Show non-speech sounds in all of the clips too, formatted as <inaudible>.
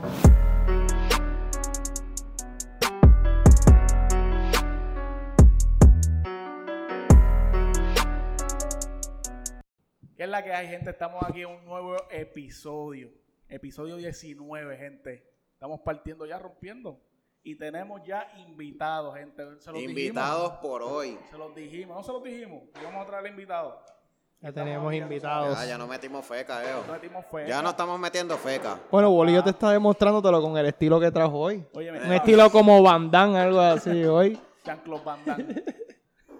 ¿Qué es la que hay, gente? Estamos aquí en un nuevo episodio. Episodio 19, gente. Estamos partiendo ya, rompiendo. Y tenemos ya invitados, gente. Se los Invitados por hoy. Se los dijimos. No se los dijimos. Vamos a traer invitados. Ya tenemos invitados. Ya, ya no metimos feca, Eo. No metimos fe. Ya no estamos metiendo feca. Bueno, Bolillo te está demostrándolo con el estilo que trajo hoy. Oye, Un estilo como Van Damme, algo así <laughs> hoy. Jean-Claude Van Damme.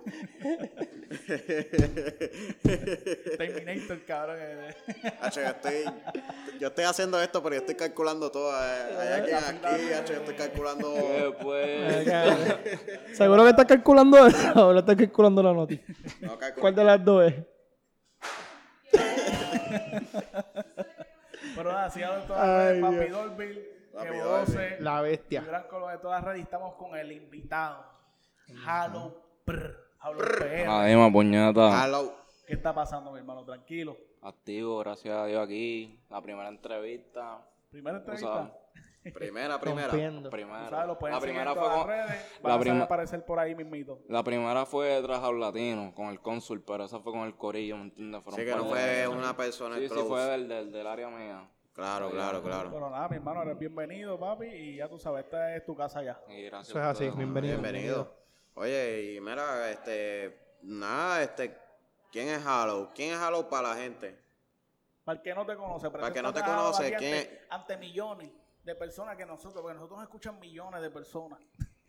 <laughs> Terminator, cabrón. Hacho, yo estoy, yo estoy haciendo esto, pero yo estoy calculando todo. eh. Hay alguien aquí, hacho, yo estoy calculando. pues. <laughs> ¿Seguro que estás calculando eso o lo estás calculando la noti? No, calculo. ¿Cuál de las dos es? Pero nada, sigan en todas las redes. Papi. Dolby, Papi Dolby. 12. La bestia. Gran color de todas las redes. Estamos con el invitado. Halo Prr. Halo PR. Puñeta. Hello. ¿Qué está pasando, mi hermano? Tranquilo. Activo, gracias a Dios aquí. La primera entrevista. Primera entrevista. Primera, <laughs> primera. Rompiendo. primera. ¿Sabes? Lo pueden La primera fue con, redes. la Van a prima- aparecer por ahí mismito. la primera fue tras a latino con el cónsul, pero esa fue con el corillo, ¿me entiendes? Fueron Sí, que no de- fue una persona Sí, sí, fue del, del, del área mía. Claro, claro, claro. Pero nada, mi hermano, eres bienvenido, papi. Y ya tú sabes, esta es tu casa ya. Y gracias Eso es así, bienvenido. Bienvenido. Oye, y mira, este. Nada, este. ¿Quién es Halo? ¿Quién es Halo para la gente? Para el que no te conoce, Para el que no te conoce, ¿quién ante, ante millones de personas que nosotros, porque nosotros nos escuchan millones de personas. <laughs>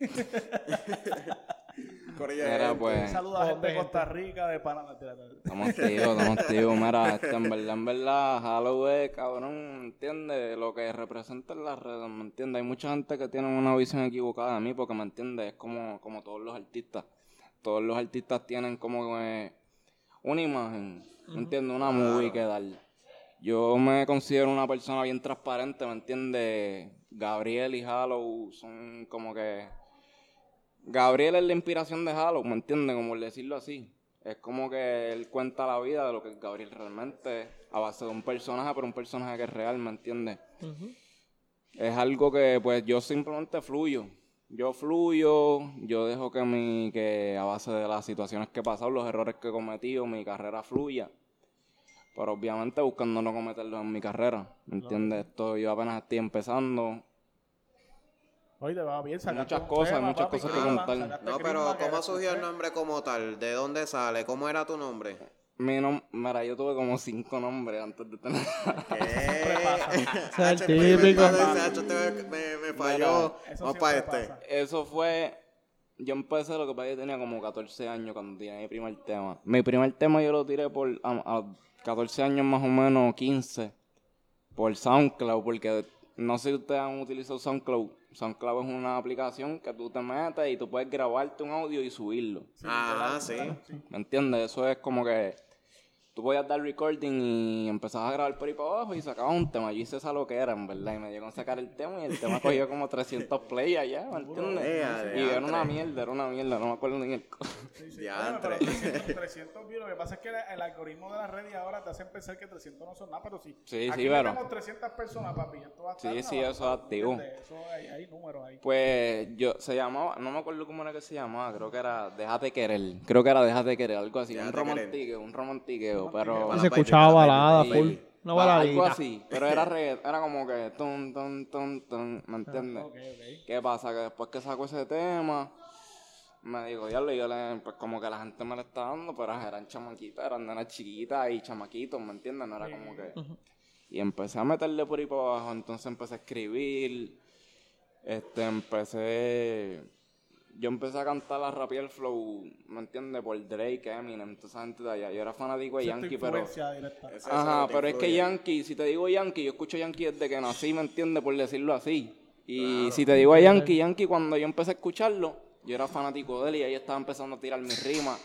Mira, pues, Saludos a gente de Costa Rica, de Panamá. estamos activos, estamos activos. Mira, este, en verdad, en verdad, Halloween, cabrón, ¿me entiendes? Lo que representa en las redes, ¿me entiendes? Hay mucha gente que tiene una visión equivocada de mí, porque, ¿me entiendes? Es como, como todos los artistas. Todos los artistas tienen como eh, una imagen, ¿me entiendes? Una movie que dar. Yo me considero una persona bien transparente, ¿me entiendes? Gabriel y Halo son como que... Gabriel es la inspiración de Halo, ¿me entiendes? Como decirlo así. Es como que él cuenta la vida de lo que es Gabriel realmente a base de un personaje, pero un personaje que es real, ¿me entiendes? Es algo que pues yo simplemente fluyo. Yo fluyo, yo dejo que mi, que a base de las situaciones que he pasado, los errores que he cometido, mi carrera fluya. Pero obviamente buscando no cometerlos en mi carrera, ¿me entiendes? Esto yo apenas estoy empezando. Oye, te va bien, Muchas cosas, tema, muchas papi, cosas que contar. No, pero ¿cómo surgió el nombre como tal? ¿De dónde sale? ¿Cómo era tu nombre? Mi nom- mira, yo tuve como cinco nombres antes de tener. <laughs> ¿Qué? <laughs> Típico. me, me falló. Eso Vamos para este. Eso fue. Yo empecé lo que pasa que tenía como 14 años cuando tiré mi primer tema. Mi primer tema yo lo tiré por a, a 14 años más o menos, 15, por SoundCloud, porque no sé si ustedes han utilizado SoundCloud. SoundCloud es una aplicación que tú te metes y tú puedes grabarte un audio y subirlo. Ah, sí. ¿Me entiendes? Eso es como que tú podías dar recording y empezabas a grabar por ahí para abajo y sacabas un tema. Yo hice esa lo que era, en verdad. Y me llegó a sacar el tema y el tema <laughs> cogió como 300 play allá, ¿me entiendes? Ea, Y era una mierda, era una mierda, no me acuerdo ni el... Sí, sí. Diantre. Bueno, pero 300, 300 <laughs> views. Lo que pasa es que el, algoritmo de las redes ahora te hacen pensar que 300 no son nada, pero sí. Sí, Aquí sí, pero- tenemos 300 personas, papi. Esto va a estar Sí, sí, eso es activo. Eso hay, hay números ahí. Pues yo, se llamaba, no me acuerdo cómo era que se llamaba, creo que era Déjate Querer. Creo que era Déjate Querer, algo así, un Déjate romantiqueo, un romantiqueo, pero... Se escuchaba balada, full. Una Ah, algo baladita. así, pero era reggae- era como que ton, ton, ton, ton, ¿me entiendes? ¿Qué pasa? Que después que saco ese tema, me digo, diablo, yo le, pues como que la gente me lo está dando, pero eran chamaquitas, eran nenas chiquitas y chamaquitos, ¿me entiendes? No era como que... Y empecé a meterle por ahí para abajo, entonces empecé a escribir, este, empecé... Yo empecé a cantar a rapear flow, ¿me entiendes? Por Drake, Eminem, toda esa gente de allá. Yo era fanático de Yankee, pero... directa. Ajá, pero es que. Yankee, si te digo Yankee, yo escucho Yankee desde que nací, ¿me entiendes? Por decirlo así. Y si te digo a Yankee, Yankee, cuando yo empecé a escucharlo, yo era fanático de él y ahí estaba empezando a tirar mis rimas.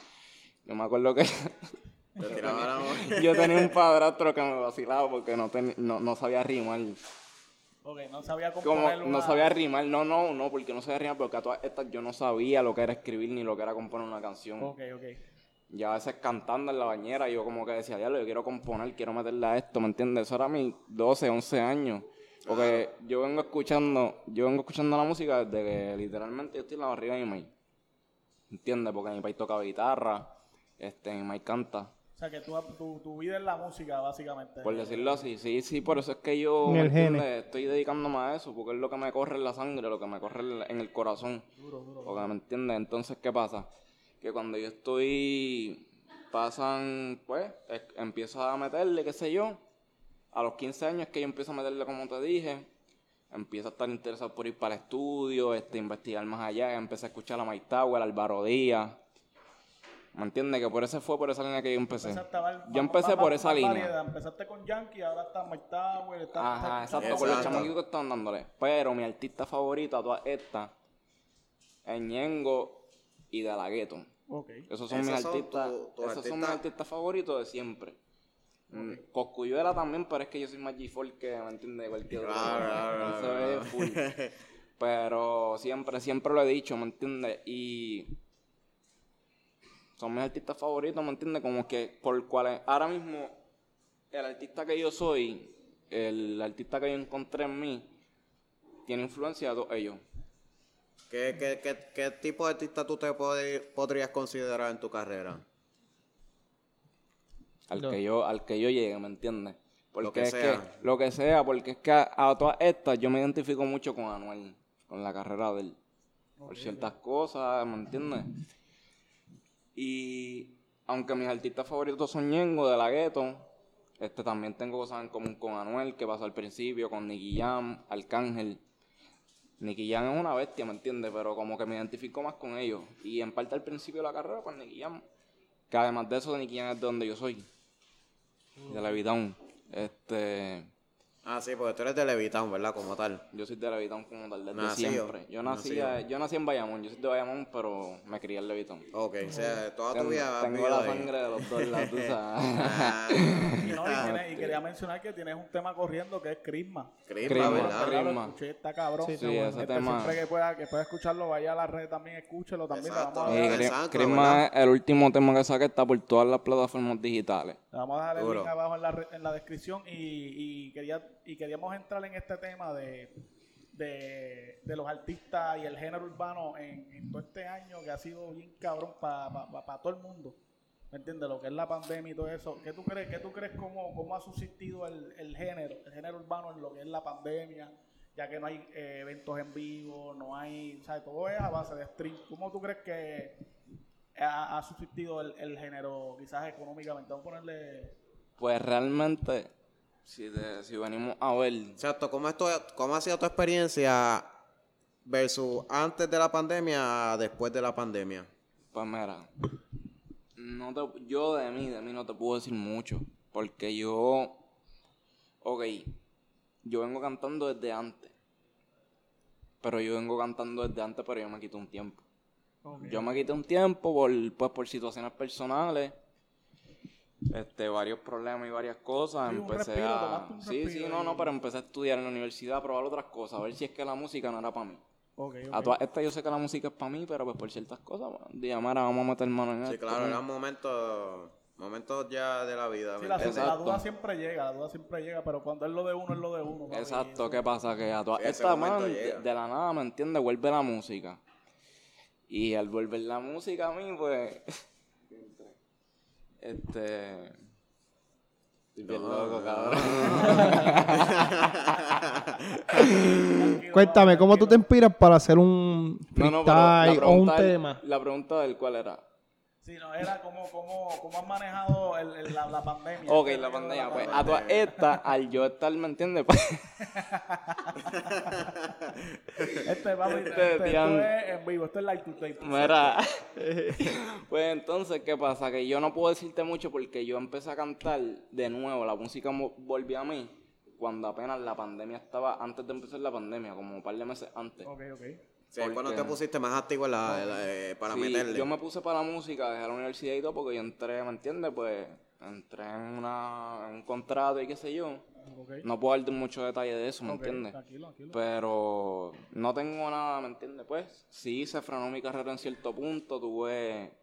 Yo me acuerdo que Te tiraba la <laughs> voz. yo tenía un padrastro que me vacilaba porque no, ten- no, no sabía rimar. Ok, no sabía Como componer no sabía rimar, no, no, no, porque no sabía rimar, porque a todas estas yo no sabía lo que era escribir ni lo que era componer una canción. Ok, ok. Ya a veces cantando en la bañera, yo como que decía, diablo, yo quiero componer, quiero meterle a esto, ¿me entiendes? Eso era mis 12, 11 años. Porque yo vengo escuchando, yo vengo escuchando la música desde que literalmente yo estoy en la barriga de mi maíz. ¿Entiendes? Porque mi país toca guitarra, este, mi maíz canta. O sea, que tú, tu, tu vida es la música, básicamente. Por decirlo así, sí, sí, por eso es que yo En el ¿me gene. entiendes? estoy dedicándome a eso, porque es lo que me corre en la sangre, lo que me corre en el corazón. Duro, duro. Porque, ¿me entiendes? Entonces, ¿qué pasa? Que cuando yo estoy, pasan, pues, es- empiezo a meterle, qué sé yo. A los 15 años es que yo empiezo a meterle, como te dije. Empiezo a estar interesado por ir para el estudio, este, investigar más allá. Empecé a escuchar a Mike Tower, a Álvaro Díaz. ¿Me entiendes? Que por ese fue por esa línea que yo empecé. Yo empecé por más esa línea. variedad. Empezaste con Yankee, ahora está Mike Tower. Está, Ajá, está- exacto, con los Exacto. chamaquitos que están dándole. Pero mi artista favorito a todas estas es Ñengo y De La Ghetto. Ok. Esos son Esos mis son artistas. tu- tus esos son mis artistas. favoritos de siempre. Mm, Coscuyuela también, pero es que yo soy más G4 que, ¿me entiendes? Cualquier otro. Claro, claro, claro. <laughs> Pero siempre, siempre lo he dicho, ¿me entiendes? Y son mis artistas favoritos, ¿me entiendes? Como que por cuales ahora mismo el artista que yo soy, el artista que yo encontré en mí, tiene influencia de todos ellos. ¿Qué, qué, qué, qué tipo de artista tú te pod- podrías considerar en tu carrera? al que yo al que yo llegue, ¿me entiendes? Porque Lo que es sea. que lo que sea, porque es que a, a todas estas yo me identifico mucho con Anuel, con la carrera de él, por ciertas cosas, ¿me entiendes? Y aunque mis artistas favoritos son Ñengo de la Gueto, este también tengo cosas en común con Anuel, que pasó al principio, con Nicky Jam, Arcángel. Nicky Jam es una bestia, ¿me entiendes? Pero como que me identifico más con ellos. Y en parte al principio de la carrera, pues Nicky Jam. Que además de eso, Nicky Jam es de donde yo soy. De Levitown. Este. Ah, sí, porque tú eres de Levitown, ¿verdad? Como tal. Yo soy de Levitown como tal, desde Nacido. siempre. Yo nací, Nacido. yo nací en Bayamón, yo soy de Bayamón, pero me crié en Levitown. Ok, o sea, toda tu vida tengo la ahí. sangre de los dos lados, tú <laughs> sabes. Ah, Y, no, y, tiene- y <laughs> quería mencionar que tienes un tema corriendo que es Crisma. Crisma, Crisma, ¿verdad? Crisma. Escuché, está cabrón. Sí, Sí, ese Este, tema. Siempre que pueda, que pueda escucharlo, vaya a la red también, escúchelo también. Exacto. Crisma ¿verdad? es el último tema que saqué, está por todas las plataformas digitales. le vamos a dejar el link abajo en la, re- en la descripción. Y, y, quería, y queríamos entrar en este tema de, de, de los artistas y el género urbano en, todo este año que ha sido bien cabrón para todo el mundo. ¿Me entiendes? Lo que es la pandemia y todo eso. ¿Qué tú crees, qué tú crees cómo, cómo ha subsistido el, el género, el género urbano en lo que es la pandemia? Ya que no hay eh, eventos en vivo, no hay, ¿sabes? Todo es a base de stream. ¿Cómo tú crees que ha, ha subsistido el, el género, quizás económicamente? Vamos a ponerle... Pues realmente, si, te- si venimos a ver, Exacto, ¿cómo, esto, ¿cómo ha sido tu experiencia versus antes de la pandemia a después de la pandemia? Pues mira, no te- yo de mí, de mí no te puedo decir mucho, porque yo, ok, yo vengo cantando desde antes, pero yo vengo cantando desde antes, pero yo me quité un tiempo. Yo me quité un tiempo por, pues, por situaciones personales, este, varios problemas y varias cosas. Sí, un empecé respiro, a... Sí, sí, no, no, pero empecé a estudiar en la universidad, a probar otras cosas, a ver si es que la música no era para mí. Ok, A ok. todas estas yo sé que la música es para mí, pero pues por ciertas cosas, bueno, dije, "Mara, vamos a meter mano en Sí, esto". claro, eran momentos, momentos ya de la vida. Sí, ¿me la, duda siempre llega, la duda siempre llega, pero cuando es lo de uno, es lo de uno. papi, Exacto, eso- ¿qué pasa? Que a todas Sí, estas, man, de, llega. de la nada, ¿me entiendes? Vuelve la música. Y al volver la música a mí, pues... <laughs> este... Estoy bien loco, cabrón. Tranquilo, <laughs> Cuéntame, ¿cómo tú te inspiras para hacer un No, no, freestyle o un tema? la pregunta del cuál era. Sí, no, era cómo, cómo, cómo has manejado el, el- la, la pandemia. Ok, este la pandemia. Pues a todas estas, al yo estar, ¿me entiendes? <laughs> Este, papi, Este, este, esto es en vivo, esto es live to tape. Mira, <laughs> pues entonces, ¿qué pasa? Que yo no puedo decirte mucho porque yo empecé a cantar de nuevo, la música volvió a mí cuando apenas la pandemia estaba, antes de empezar la pandemia, como un par de meses antes. Ok, ok. Sí, ¿Por cuando te pusiste más activo la, la- eh, para Sí, meterle. yo me puse para la música, dejé la universidad y todo porque yo entré, ¿me entiendes? Pues entré en, una, en un contrato y qué sé yo. No puedo darte mucho detalle de eso, ¿me Ok, entiendes? Tranquilo, tranquilo. Pero no tengo nada, ¿me entiendes? Pues sí se frenó mi carrera en cierto punto, tuve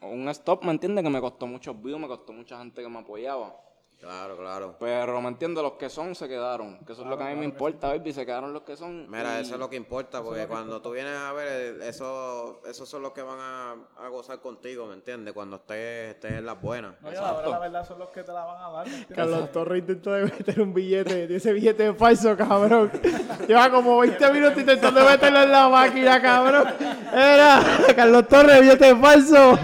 un stop, ¿me entiendes? Que me costó muchos views, me costó mucha gente que me apoyaba. Claro, claro. Pero, ¿me entiendes? Los que son se quedaron. Que eso es lo que a mí me importa, baby. Se quedaron los que son. Mira, y- eso es lo que importa, porque cuando tú vienes a ver, eh, eso, esos son los que van a, a gozar contigo, ¿me entiendes? Cuando estés, estés en las buenas. No, la verdad son los que te la van a dar. Carlos Torres intentó de meter un billete. Ese billete es falso, cabrón. <laughs> Lleva como 20 minutos intentando meterlo en la máquina, cabrón. Era Carlos Torres, billete falso.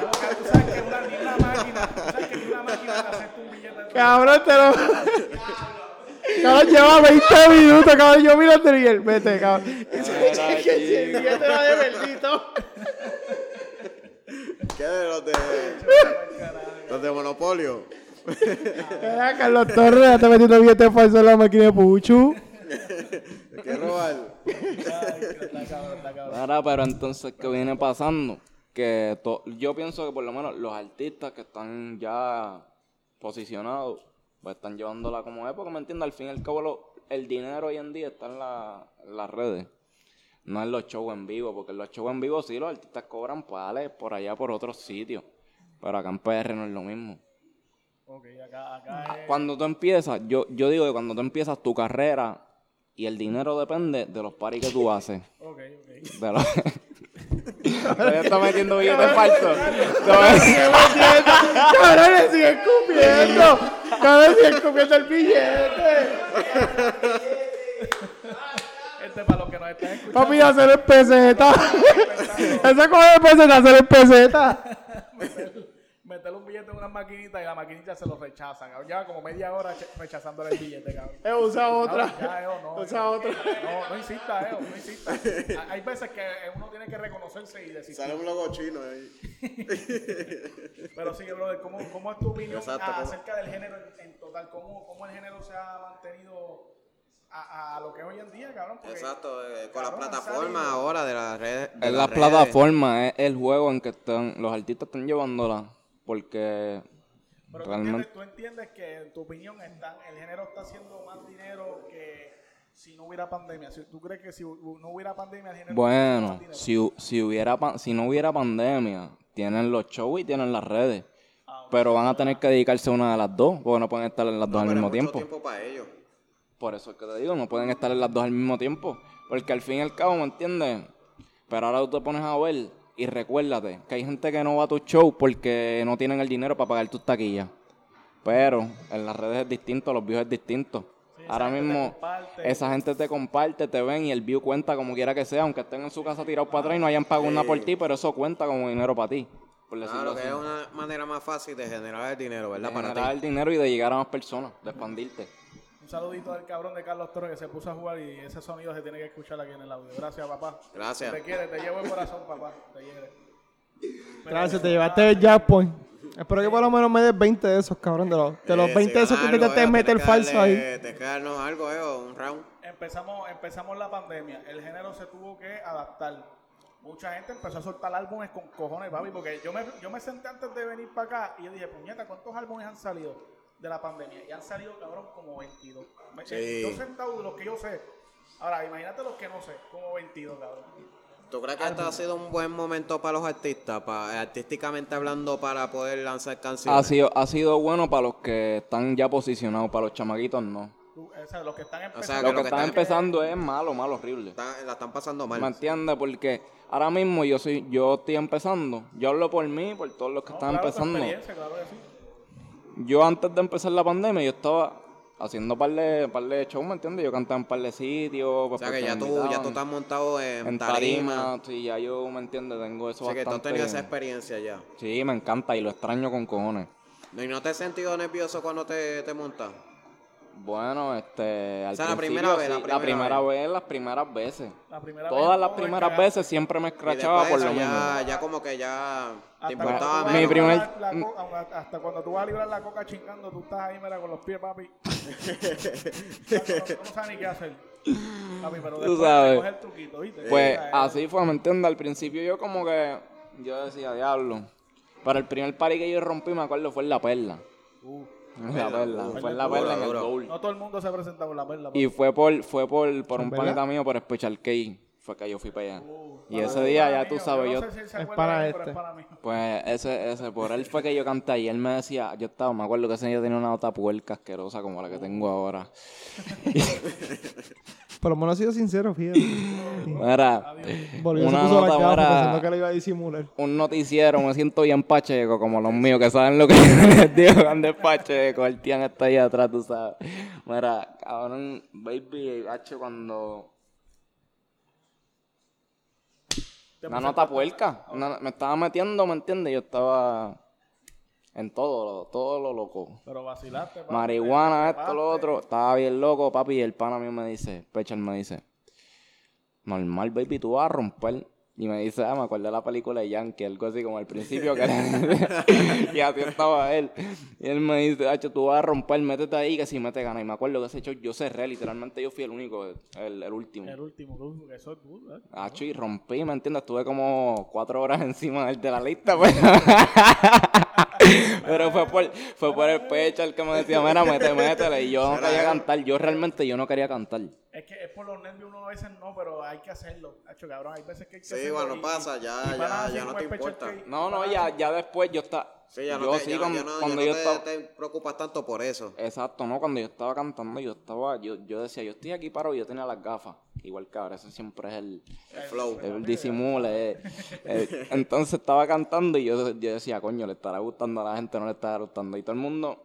Porque tú sabes que una, ni una máquina, tú sabes que ni una máquina te acepta un billete de Cabrón, te lo. <laughs> Cabrón, lleva 20 minutos, cabrón. Yo mírate y él, vete, cabrón. Era, ese billete va de verdito. ¿Qué de los de, los de Monopolio? Era Carlos Torres, ya está metiendo billete falso en la máquina de Puchu. ¿Qué robar? Está cabrón, está cabrón. Ahora, pero entonces, ¿qué viene pasando? Que to- yo pienso que por lo menos los artistas que están ya posicionados, pues están llevándola como es, porque me entiendes, al fin y al cabo lo- el dinero hoy en día está en, la- en las redes, no en los shows en vivo, porque en los shows en vivo sí los artistas cobran pales por allá por otros sitios, pero acá en PR no es lo mismo. Ok, acá, acá es. Cuando tú empiezas, yo, yo digo que cuando tú empiezas tu carrera y el dinero depende de los paris que tú haces. Ok, ok. De los... <laughs> Todavía está metiendo billetes falsos. Cabrón, le sigue escupiendo. Cabrón, le sigue escupiendo el billete. Este para los que nos están escuchando. Papi, hacer el peseta. <laughs> Ese coge de peseta, hacer el peseta. <laughs> Meterle un billete en una maquinita y la maquinita se lo rechazan. cabrón. Lleva como media hora rechazándole el billete, cabrón. <laughs> Eh, usa otra. No, ya, Eo, no. Usa Eo. otra. No, no insista, Eo, no insista. Ha- <laughs> Hay veces que uno tiene que reconocerse y decir. Sale un logo chino ahí. <laughs> Pero sí, brother, ¿cómo, cómo es tu opinión Exacto, a- ¿cómo? acerca del género en, en total? ¿Cómo, ¿Cómo el género se ha mantenido a, a lo que es hoy en día, cabrón? Porque, Exacto, eh, con cabrón, plataformas salido- ahora de las redes. de Es la redes. plataforma, es el juego en que están, los artistas están llevándola. Porque Pero tú realmente. entiendes, tú entiendes que, en tu opinión, están, el género está haciendo más dinero que si no hubiera pandemia. Si, ¿Tú crees que si no hubiera pandemia, el género Bueno, más dinero? si, si, hubiera, si no hubiera pandemia, tienen los shows y tienen las redes. Pero van a tener que dedicarse a una de las dos, porque no pueden estar en las dos No, al pero mismo tiempo. tiempo para ellos. Por eso es que te digo, no pueden estar en las dos al mismo tiempo. Porque al fin y al cabo, ¿me entiendes? Pero ahora tú te pones a ver y recuérdate que hay gente que no va a tu show porque no tienen el dinero para pagar tus taquillas. Pero en las redes es distinto, los views es distinto. ahora mismo, esa gente te comparte, te ven y el view cuenta como quiera que sea, aunque estén en su casa tirados para atrás y no hayan pagado una por ti, pero eso cuenta como dinero para ti. Por Claro, que así. es una manera más fácil de generar el dinero, ¿verdad? De Para generar ti. el dinero y de llegar a más personas, de expandirte. Un saludito al cabrón de Carlos Torres que se puso a jugar y ese sonido se tiene que escuchar aquí en el audio. Gracias, papá. Gracias. Te quiere, te llevo el corazón, papá. Te quiere. Gracias, te llevaste el jackpot. Espero que por lo menos me des 20 de esos, cabrón. De los, de los Eh, 20 de si esos que Eo, meter que falso ahí. Tienes que darnos algo, Eo, un round. Empezamos, empezamos la pandemia. El género se tuvo que adaptar. Mucha gente empezó a soltar álbumes con cojones, papi, porque yo me, yo me senté antes de venir para acá y yo dije, puñeta, ¿cuántos álbumes han salido de la pandemia? Y han salido, cabrón, como 22. Me- Sí. Yo sentado de los que yo sé. Ahora, imagínate los que no sé, como 22, cabrón. ¿Tú crees que este ha sido un buen momento para los artistas, para, artísticamente hablando, para poder lanzar canciones? Ha sido, ha sido bueno para los que están ya posicionados, para los chamaquitos no. Tú, o sea, los que están sea, empezando. que Los que lo que están están- empezando es malo, malo, horrible. Está- la están pasando mal. ¿Me entiendes? Porque ahora mismo yo soy, yo estoy empezando. Yo hablo por mí, por todos los que No, están claro, empezando. experiencia, claro que sí. Yo antes de empezar la pandemia, yo estaba haciendo par de, par de shows, ¿me entiendes? Yo cantaba en par de sitios. pues, o sea, que ya tú, ya tú estás montado en, en tarima. tarima. Sí, ya yo, ¿me entiendes? Tengo eso O sea, que tú has bastante... tenido esa experiencia ya. Sí, me encanta y lo extraño con cojones. ¿Y no te has sentido nervioso cuando te, te montas? Bueno, este, al O sea, la principio, primera vez, sí, la la primera primera vez, las primeras veces. La primera Todas vez las primeras veces siempre me escrachaba por lo menos. ya, ya como que ya te importaba Mi menos. librar primer- la- la co- hasta cuando tú vas a librar la coca chingando, tú estás ahí, mira, con los pies, papi. <laughs> no, no sabes ni qué hacer. Papi, pero Tú sabes. el truquito, ¿viste? Pues así fue, ¿me entiendes? Al principio yo como que, yo decía, diablo. Pero el primer party que yo rompí, me acuerdo, fue en La Perla. uh, <laughs> La Perla, fue en La Perla, en el duro. Gold. no todo el mundo se presenta por la perla. Y fue por, fue por, por un ¿Verdad? panita mío, por Special K. fue que yo fui para allá. Uh, y para- ese día ya tú sabes, no yo, Es acuerda para este. es para mí. pues ese, ese, por él fue que yo canté y él me decía, yo estaba, me acuerdo que ese día tenía una nota puerca asquerosa como la que tengo ahora. <laughs> <laughs> Por lo menos ha sido sincero, fíjate. <laughs> Era Volvió se una puso las nota gafas para pensando que le iba a disimular. un noticiero, me siento bien pacheco como los míos, que saben lo que <laughs> les digo cuando es pacheco, el tían está ahí atrás, tú sabes. Mira, cabrón, baby, hacho, cuando... Una nota puerca, una- me estaba metiendo, ¿me entiendes? Yo estaba en todo, todo lo loco. Pero vacilaste. papi, Marihuana, esto, lo otro. Estaba bien loco, papi. Y el pana mío me dice, Pechal me dice, normal, baby, tú vas a romper. Y me dice, ah, me acuerdo de la película de Yankee, algo así como al principio que <laughs> y así estaba él. Y él me dice, Hacho, tú vas a romper, métete ahí que si me te gana. Y me acuerdo que ese show yo cerré, literalmente yo fui el único, el, el último. El último, que eso es tú, ¿eh? Hacho, y rompí, ¿me entiendes? Estuve como cuatro horas <laughs> encima del de la lista, pues. <laughs> Pero fue por, fue por el pecho el que me decía, mira, mete, métele. Y yo no quería cantar. Yo realmente yo no quería cantar. Es que es por los nervios, uno a veces no, pero hay que hacerlo. Hacho, cabrón, hay veces que hay que Sí, cuando y- pasa, ya- y ya- ya no te el importa. que- No, no, ya, ya después yo estaba... Sí, ya no, te, sí, ya, cuando, ya no, cuando yo no te, estaba... te preocupas tanto por eso. Exacto, no, cuando yo estaba cantando, yo estaba, yo, yo decía, yo estoy aquí parado y yo tenía las gafas. Igual que ahora, ese siempre es el, El flow. el disimule. eh. Eh, entonces estaba cantando y yo, yo decía, coño, le estará gustando a la gente, no le estará gustando. Y todo el mundo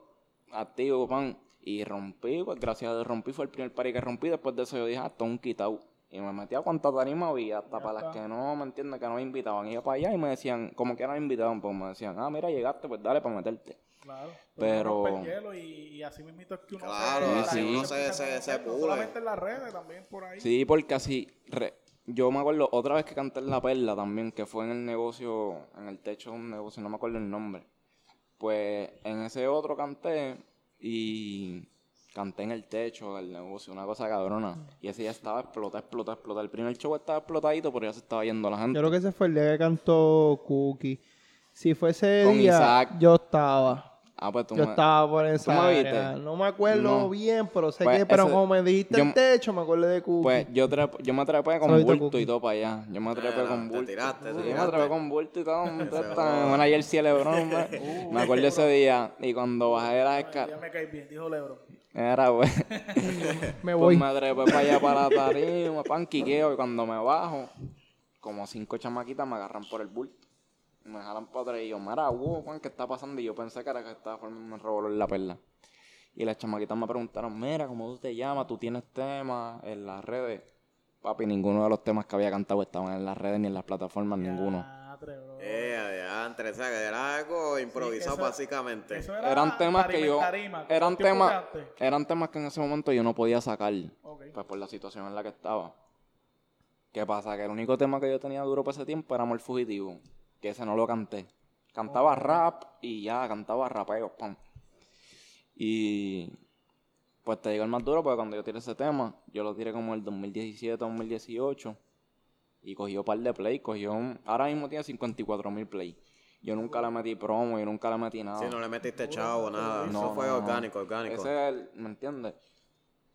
activo, pan. Y rompí, pues gracias a Dios rompí, fue el primer party que rompí. Después de eso yo dije, ah, esto es un quitado. Y me metí a cuantas tarimas había, hasta para las que no, ¿me entiendes? Que no me invitaban. Iba para allá y me decían, como que no me invitaban, pues me decían, ah, mira, llegaste, pues dale para meterte. Claro. Pero- el hielo y, y así mismo es que uno Claro, se, así uno se- se- se no pule. solamente en las redes, también por ahí. Sí, porque así, re- yo me acuerdo otra vez que canté en La Perla también, que fue en el negocio, en el techo de un negocio, no me acuerdo el nombre. Pues en ese otro canté y canté en el techo del negocio, una cosa cabrona. Y ese ya estaba explota, explota, explota. El primer show estaba explotadito, pero ya se estaba yendo la gente. Yo creo que ese fue el día que cantó Cookie. Si fue ese Con día, Isaac. yo estaba. Ah, pues tú Yo me- estaba por esa me área. viste? No me acuerdo No. bien, pero sé Pues que, pero ese- como me dijiste yo- el techo, me acuerdo de Cookie. Pues yo, trep- yo me trepé con bulto Cookie. y todo para allá. Yo me Ah, con te bulto. tiraste, te Sí, me tiraste. trepé con bulto y todo. <laughs> Me. Bueno, ayer sí el Lebron, me, <laughs> me acuerdo ese día. Y cuando bajé de las Ya escaleras, me caí bien, dijo Lebron. era pues. <laughs> me Pues voy. me trepé para allá para la tarima, pan quiqueo. Y cuando me bajo, como cinco chamaquitas me agarran por el bulto. Me jalan para atrás y yo, mira, wow, Juan, ¿qué está pasando? Y yo pensé que era que estaba formando un revolver en la perla. Y las chamaquitas me preguntaron, mira, ¿cómo tú te llamas? ¿Tú tienes temas en las redes? Papi, ninguno de los temas que había cantado estaban en las redes ni en las plataformas, ninguno. Ah, tre, bro. Eh, adiantre, o sea, que era algo improvisado eso- básicamente. Eso era Eran temas que yo, eran temas, eran temas que en ese momento yo no podía sacar. Pues por la situación en la que estaba. ¿Qué pasa? Que el único tema que yo tenía duro para ese tiempo era Amor Fugitivo. Que ese no lo canté. Cantaba rap y ya, cantaba rapeo, pam. Y pues te digo el más duro porque cuando yo tiré ese tema, yo lo tiré como el 2017, 2018. Y cogió un par de play, cogió un- Ahora mismo tiene 54 mil play. Yo nunca le metí promo, yo nunca le metí nada. Si no le metiste chavo, nada. No, eso fue no. orgánico, orgánico. Ese es el, ¿me entiendes?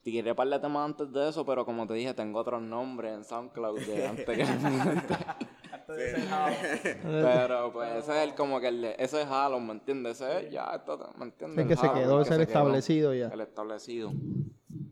Tiré par de temas antes de eso, pero como te dije, tengo otros nombres en SoundCloud de antes que... <laughs> <laughs> Pero pues ese es el como que el, de- ese es Halo, ¿me entiendes? Ese es ya, esto, ¿me entiendes? el que se Halo, quedó, que es el se quedó, establecido ya. El establecido.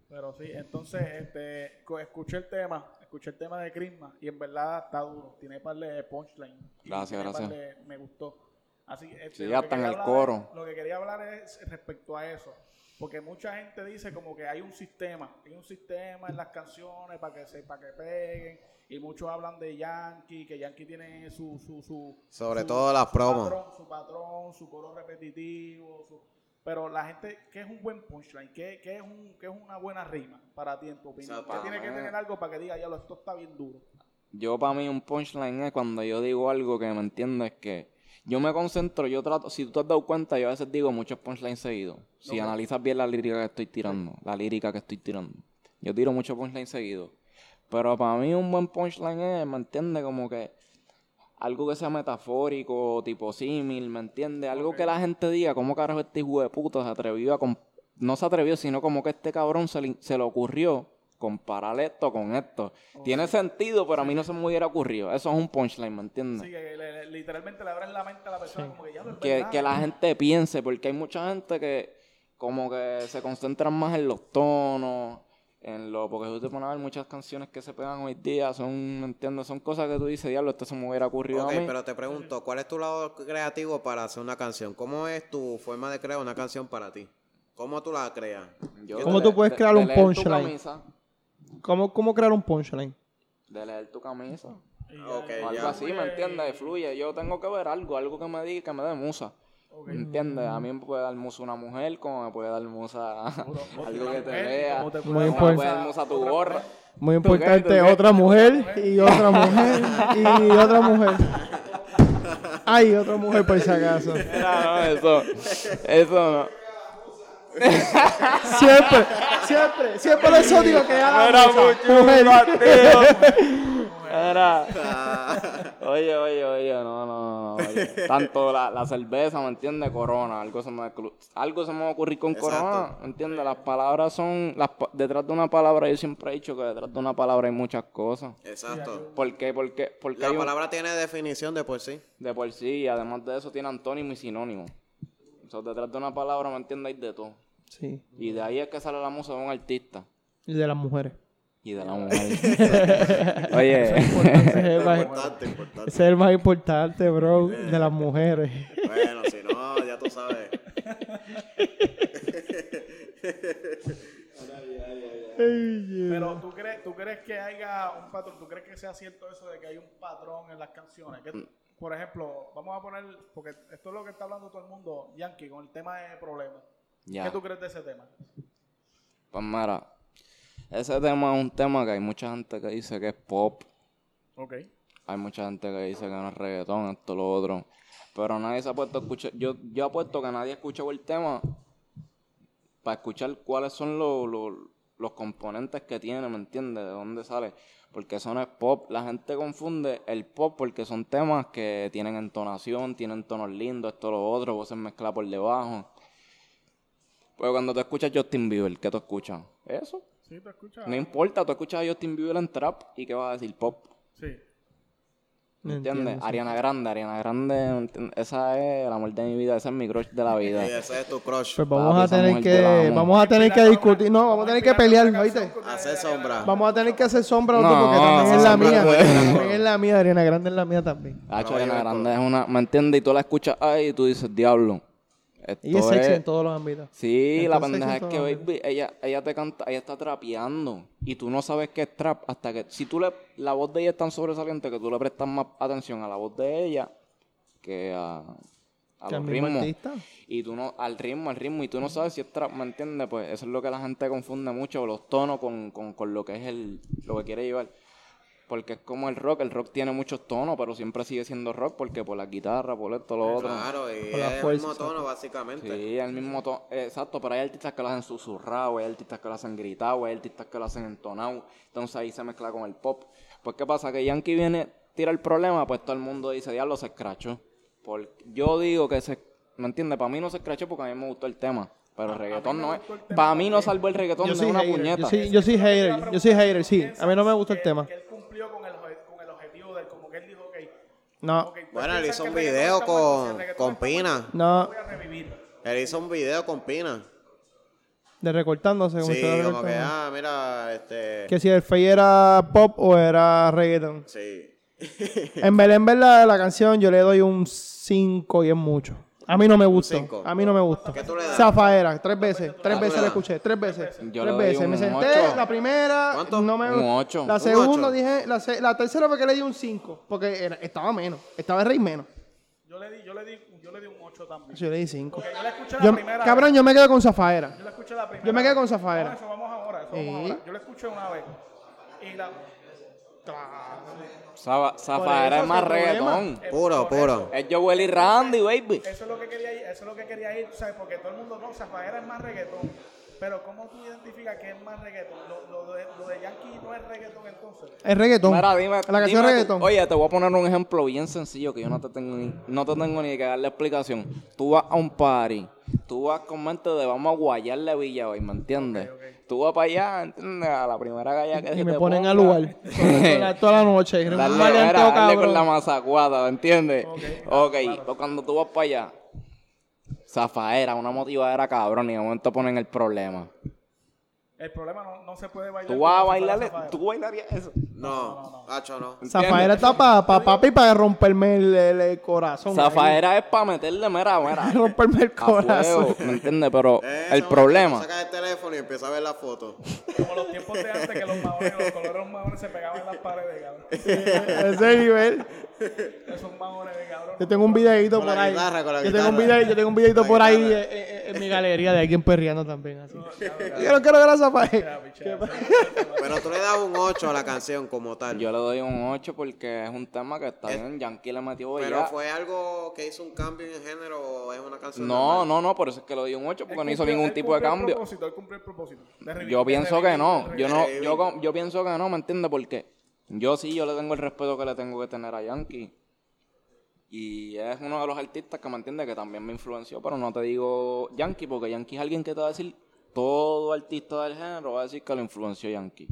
Pero sí, entonces este, escuché el tema, escuché el tema de Crisma y en verdad está duro. Tiene par de punchline. Gracias, gracias. de- me gustó. Así, este, Sí, hasta en el hablar coro. lo que quería hablar es respecto a eso. Porque mucha gente dice como que hay un sistema, hay un sistema en las canciones para que se, para que peguen. Y muchos hablan de Yankee, que Yankee tiene su, su, su Sobre su- todo las promos. patrón, su patrón, su coro repetitivo, su- pero la gente, ¿qué es un buen punchline? ¿Qué, qué es, un, qué es una buena rima para ti en tu opinión? O sea, ¿Qué para tiene que tener algo para que diga, ya lo esto está bien duro? Yo para mí un punchline es cuando yo digo algo que me entiendes que yo me concentro, yo trato, si tú te has dado cuenta, yo a veces digo muchos punchlines seguidos. Si analizas bien la lírica que estoy tirando, la lírica que estoy tirando. Yo tiro muchos punchlines seguidos. Pero para mí un buen punchline es, ¿me entiendes? Como que algo que sea metafórico, tipo símil, ¿me entiendes? Algo que la gente diga, ¿cómo carajo este hijo de puta se atrevió a... No se atrevió, sino como que este cabrón se le, se le ocurrió comparar esto con esto. Tiene sentido, pero a mí no se me hubiera ocurrido. Eso es un punchline, ¿me entiendes? Sí, que le- literalmente le abren la mente a la persona como que ya no es que, verdad. que la gente piense, porque hay mucha gente que como que se concentran más en los tonos, en lo, porque tú te pones a ver muchas canciones que se pegan hoy día, son, ¿me entiendes? Son cosas que tú dices, diablo, esto se me hubiera ocurrido Ok, a mí. pero te pregunto, ¿cuál es tu lado creativo para hacer una canción? ¿Cómo es tu forma de crear una canción para ti? ¿Cómo tú la creas? Yo ¿Cómo tú puedes de- crear de un leer tu punchline? ¿Cómo, ¿Cómo crear un punchline? de leer tu camisa. Y ya- Ok, O algo ya. así, ¿me entiendes? Fluye. Yo tengo que ver algo, algo que me diga, que me dé musa. ¿Me entiendes? A mí me puede dar musa una mujer, como me puede dar musa <laughs> algo que te vea. como me puede dar musa tu gorra. Muy importante, otra mujer y otra mujer y otra mujer. <laughs> Ay, otra mujer por si acaso. <laughs> Mira, no, eso, eso no. <laughs> Siempre, siempre, siempre lo exótico que haga Era mucho. Era. <laughs> Oye, oye, oye, no, no, no. oye. Tanto la, la cerveza, ¿me entiendes? Corona. Algo se me, algo se me va a ocurrir con Exacto. Corona, ¿me entiendes? Las palabras son. Las, detrás de una palabra, yo siempre he dicho que detrás de una palabra hay muchas cosas. Exacto. ¿Por qué? Porque, porque La un- palabra tiene definición de por sí. de por sí, y además de eso, tiene antónimo y sinónimo. O sea, detrás de una palabra, ¿me entiendes? Hay de todo. Sí, Y de ahí es que sale la música de un artista. y de las mujeres. Y de la <laughs> mujer. Oye. Es el <laughs> más- Importante, importante. ese es el más importante, bro, de las mujeres. Bueno, si no, ya tú sabes. Pero ¿tú crees, ¿tú crees que haya un patrón? ¿Tú crees que sea cierto eso de que hay un patrón en las canciones? Que, por ejemplo, vamos a poner, porque esto es lo que está hablando todo el mundo, Yankee, con el tema de problemas. ¿Qué tú crees de ese tema? Pues mira, ese tema es un tema que hay mucha gente que dice que es pop. Ok. Hay mucha gente que dice que no es reggaetón, esto, lo otro. Pero nadie se ha puesto a escuchar. Yo, yo apuesto que nadie ha escuchado el tema para escuchar cuáles son los, los, los componentes que tiene, ¿me entiendes? De dónde sale. Porque eso no es pop. La gente confunde el pop porque son temas que tienen entonación, tienen tonos lindos, esto, lo otro, voces mezcladas por debajo. Pero cuando tú escuchas Justin Bieber, ¿qué tú escuchas? Eso. ¿Sí? ¿Te escuchas? No importa, tú escuchas a Justin Bieber en trap y ¿qué vas a decir? Pop. Sí. ¿Me Entiendo, entiendes? sí. Ariana Grande, Ariana Grande, esa es el amor de mi vida, ese es mi crush de la vida. Y ese es tu crush. Pues vamos Papi, a esa tener que, amo. vamos a tener que discutir, no, vamos a tener que pelear, ¿oíste? Hacer sombra. Vamos a tener que hacer sombra No, otro porque también es la mía. <laughs> buena. También es la mía, Ariana Grande es la mía también. Hacho, Ariana Grande es una, ¿me entiendes? Y tú la escuchas ahí y tú dices, diablo. Esto Y es sexy es- en todos los ámbitos. Sí, la pendeja es que, baby, ella, ella te canta, ella está trapeando y tú no sabes qué es trap hasta que, si tú le, la voz de ella es tan sobresaliente que tú le prestas más atención a la voz de ella que a, a Que los ritmos. artista. Y tú no, al ritmo, al ritmo, y tú no sabes si es trap, ¿me entiendes? Pues eso es lo que la gente confunde mucho, los tonos con, con, con lo que es el, lo que quiere llevar. Porque es como el rock, el rock tiene muchos tonos, pero siempre sigue siendo rock porque por la guitarra, por esto, lo otro. Claro, y la es el mismo tono, básicamente. Sí, el mismo tono. Exacto, pero hay artistas que lo hacen susurrado, hay artistas que lo hacen gritado, hay artistas que lo hacen entonado. Entonces ahí se mezcla con el pop. Pues ¿qué pasa? Que Yankee viene, tira el problema, pues todo el mundo dice, diablo, se escrachó. Porque yo digo que se... ¿Me entiendes? Para mí no se escrachó porque a mí me gustó el tema. Pero el reggaetón no es... Para mí no salvó el reggaetón Yo de soy una hater, puñeta. Yo soy, yo soy hater, yo soy hater, sí. A mí no me gusta el Que- tema. Que él cumplió con el, oje- con el objetivo de él, como que él dijo, ok. No, ok, pues Bueno, él hizo un video con, reggaetón con no, Pina. a revivir. Él hizo un video con Pina. de recortándose. como Sí, va como que, ah, mira, este... Que si el Fey era pop o era reggaeton. Sí. En verdad, en verdad, la canción yo le doy un 5 y es mucho. A mí no me gustó. cinco. A mí no me gustó. ¿Qué tú le das? Zafaera, tres veces. Tres tú veces le la escuché. Tres veces. Yo tres le doy veces. un Me senté, ocho. la primera. ¿Cuánto? No me, Un ocho. La Un segunda ocho. dije. La, se- la tercera fue que le di un 5. Porque era- estaba menos. Estaba el rey menos. Yo le di, yo le di, yo le di un 8 también. Yo le di 5. Porque yo la escuché la primera cabrón, yo me quedo con Zafaera. Yo la escuché la primera Yo me quedé vez. con Zafaera. No, eso vamos ahora, eso Sí. vamos ahora. Yo la escuché una vez. Y la... Zaba- Zafaera eso es más reggaetón. Puro, puro. Es Joel y Randy, baby. Eso es lo que quería ir, eso es lo que quería ir, ¿sabes? Porque todo el mundo no, Zafaera es más reggaetón. Pero ¿cómo tú identificas que es más reggaetón? Lo, lo de, lo de Yankee no es reggaetón entonces. Es reggaetón. Mira, dime, la canción dime es reggaetón. Oye, te voy a poner un ejemplo bien sencillo que yo no te tengo ni, no te tengo ni que darle explicación. Tú vas a un party, tú vas con mente de vamos a guayarle a Villa hoy, ¿me entiendes? Ok, ok. Tú vas para allá, ¿entiendes? A la primera galla que Y se me te ponen ponga. al lugar. <laughs> Toda la, toda la noche. Un Dale, maleanteo, mira, dale con la masacuata, ¿me entiendes? Ok, Ok, claro. pues cuando tú vas para allá, zafaera, una motivadera cabrón, y de momento ponen el problema. El problema no, no se puede bailar. Tú vas a bailarle, tú bailarías eso. No, Hacho, no. Zafaera está para pa, papi para romperme el, el- el corazón. Zafaera es para meterle, mira, mira. <laughs> romperme el a corazón. fuego, ¿me entiendes? Pero <laughs> Eh, el problema, momento Saca el teléfono y empieza a ver la foto. Como los tiempos de antes que los maones, los colores de los maones se pegaban en las paredes, cabrón. <laughs> Ese nivel. Esos maones de cabrón. Yo tengo un videito por ahí. guitarra, con la yo, tengo un video, yo tengo un videito por ahí eh, eh, en mi galería de alguien perreando también. Así. Yo no quiero ver <laughs> Pero tú le das un 8 a la canción como tal. yo le doy un 8 porque es un tema que está bien, Yankee le metió Pero ya. fue algo que hizo un cambio en género o es una canción No, normal? no, no, por eso es que le doy un 8 porque no hizo ningún tipo de cumplió el cambio. propósito, él cumplió el propósito. Yo pienso revivir, que no, yo no, yo, yo pienso que no, ¿me entiendes? Porque yo sí, yo le tengo el respeto que le tengo que tener a Yankee. Y es uno de los artistas que me entiende que también me influenció, pero no te digo Yankee, porque Yankee es alguien que te va a decir, todo artista del género va a decir que lo influenció Yankee.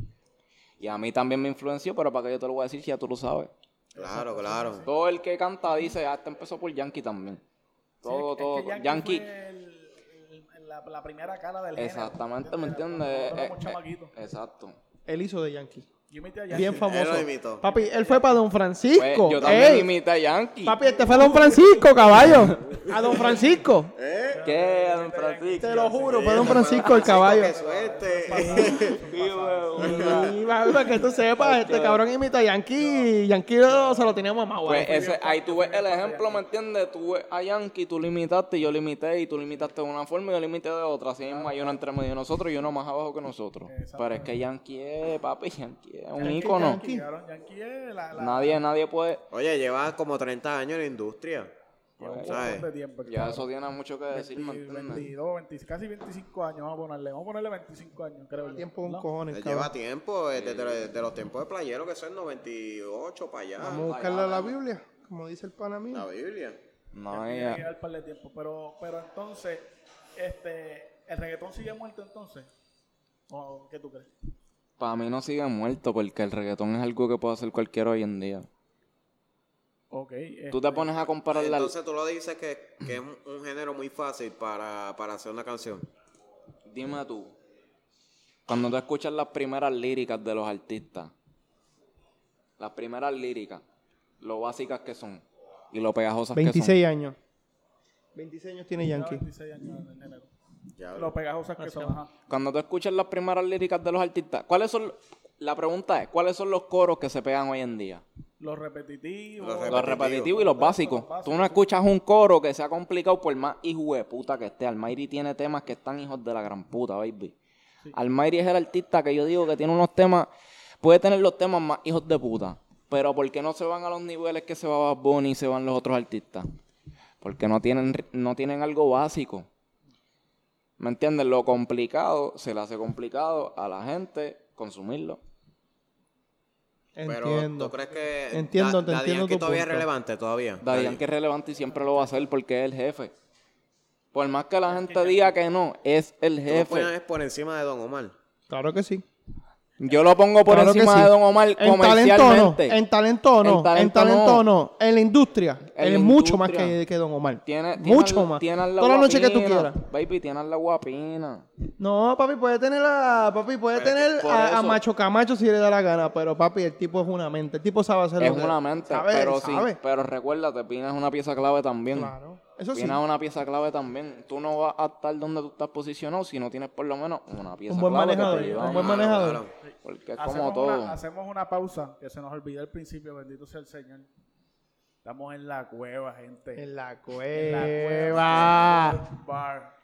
Y a mí también me influenció, pero para que yo te lo voy a decir si ya tú lo sabes. Claro, claro. Todo el que canta dice, ah, este empezó por Yankee también. Sí, Todo, es que todo. Yankee, Yankee, fue el- el- la, la primera cara del género. exactamente, ¿me entiendes? Eh, eh, chamaquitos. exacto. Él hizo de Yankee. Yo imité a Yankee. Bien Él famoso. lo imitó. Papi, él fue para Don Francisco. Pues, yo también Ey, imité a Yankee. Papi, este fue Don Francisco, caballo. A Don Francisco. ¿Qué, don Francisco? Te lo juro, fue Don Francisco el caballo. ¡Qué suerte! <laughs> Y <laughs> para que tú sepas, este cabrón imita a Yankee. Yankee lo- se lo tenía mamado. Pues ese, ahí tú ves el ejemplo, ¿me entiendes? Tú ves a Yankee, tú lo imitaste, yo lo imité, y tú lo imitaste de una forma y yo lo imité de otra. Así mismo hay uno entre medio de nosotros y uno más abajo que nosotros. Pero es que Yankee es, papi, Yankee es un Yankee, ícono. Yankee. Es la, la, Nadie, nadie puede... Oye, lleva como 30 años en la industria. lleva un ¿sabes? montón de tiempo. Ya eso tiene mucho que decir, ¿me 20, entiendes? 22, 20, casi 25 años, vamos a ponerle. Vamos a ponerle 25 años, creo yo. Tiempo un ¿no? cabrón. lleva tiempo, eh, desde, desde los tiempos de playero, que es 98 para allá. Vamos a buscarle a la Biblia, como dice el pana mío. La Biblia. No, Tiene ya- que dar par de tiempo. Pero, pero entonces, este, ¿el reggaetón sigue muerto entonces? ¿O qué tú crees? Para mí no sigue muerto porque el reggaetón es algo que puede hacer cualquiera hoy en día. Ok. Tú te pones a comparar la... Entonces tú lo dices que, que es un, un género muy fácil para, para hacer una canción. Dime tú, cuando tú escuchas las primeras líricas de los artistas, las primeras líricas, lo básicas que son y lo pegajosas que 26 años. 26 años tiene Ya Yankee. 26 años en el género. Ya, Lo pegajosas que son. Ajá. Cuando tú escuchas las primeras líricas de los artistas, ¿cuáles son? La pregunta es, ¿cuáles son los coros que se pegan hoy en día? Los repetitivos. Los Los repetitivos y los básicos. Tú no escuchas un coro que sea complicado por más hijo de puta que esté. Almighty tiene temas que están hijos de la gran puta, baby. Almighty es el artista que yo digo que tiene unos temas, puede tener los temas más hijos de puta. Pero ¿por qué no se van a los niveles que se va Bad Bunny y se van los otros artistas? Porque no tienen, no tienen algo básico. ¿Me entiendes? Lo complicado se le hace complicado a la gente consumirlo. Pero Entiendo. ¿tú crees que Entiendo, Da- te entiendo tu todavía es relevante todavía? Daddy Yankee es relevante y siempre lo va a hacer porque es el jefe. Por más que la gente diga que no, es el Tú lo jefe. pones por encima de Don Omar. Claro que sí. Yo lo pongo por Claro que encima sí. de Don Omar En talento o no. En talento no. En En talento talento, no. o no. En la industria. Él la es mucho más que, que Don Omar. Tiene, tiene mucho al- más. tiene al Toda la noche que tú quieras. Baby, tiene a la guapina. No, papi, puede tener a, papi, puede tener a. Macho Camacho si le da la gana, pero papi, el tipo es una mente. El tipo sabe hacer Es lo que- una mente, sabe, pero sí. sabe. Pero recuérdate, Pina es una pieza clave también. Claro. Eso sí. Pina es una pieza clave también. Tú no vas a estar donde tú estás posicionado si no tienes por lo menos una pieza Un buen clave que te manejador. Un buen manejador. Porque es Hacemos como todo. Una, hacemos una pausa que se nos olvidó al principio. Bendito sea el Señor. Estamos en la cueva, gente. En la En la cueva. Bar.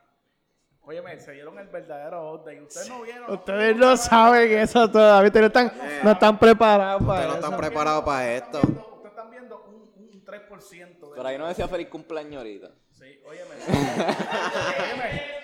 Óyeme, se dieron el verdadero update. Ustedes no vieron. Ustedes no saben eso todavía. Ustedes no están, no están preparados Ustedes para no eso. están preparados para esto. Ustedes están viendo un, un 3%. De Pero ahí no decía feliz cumpleaños ahorita. Sí, óyeme. <laughs> óyeme.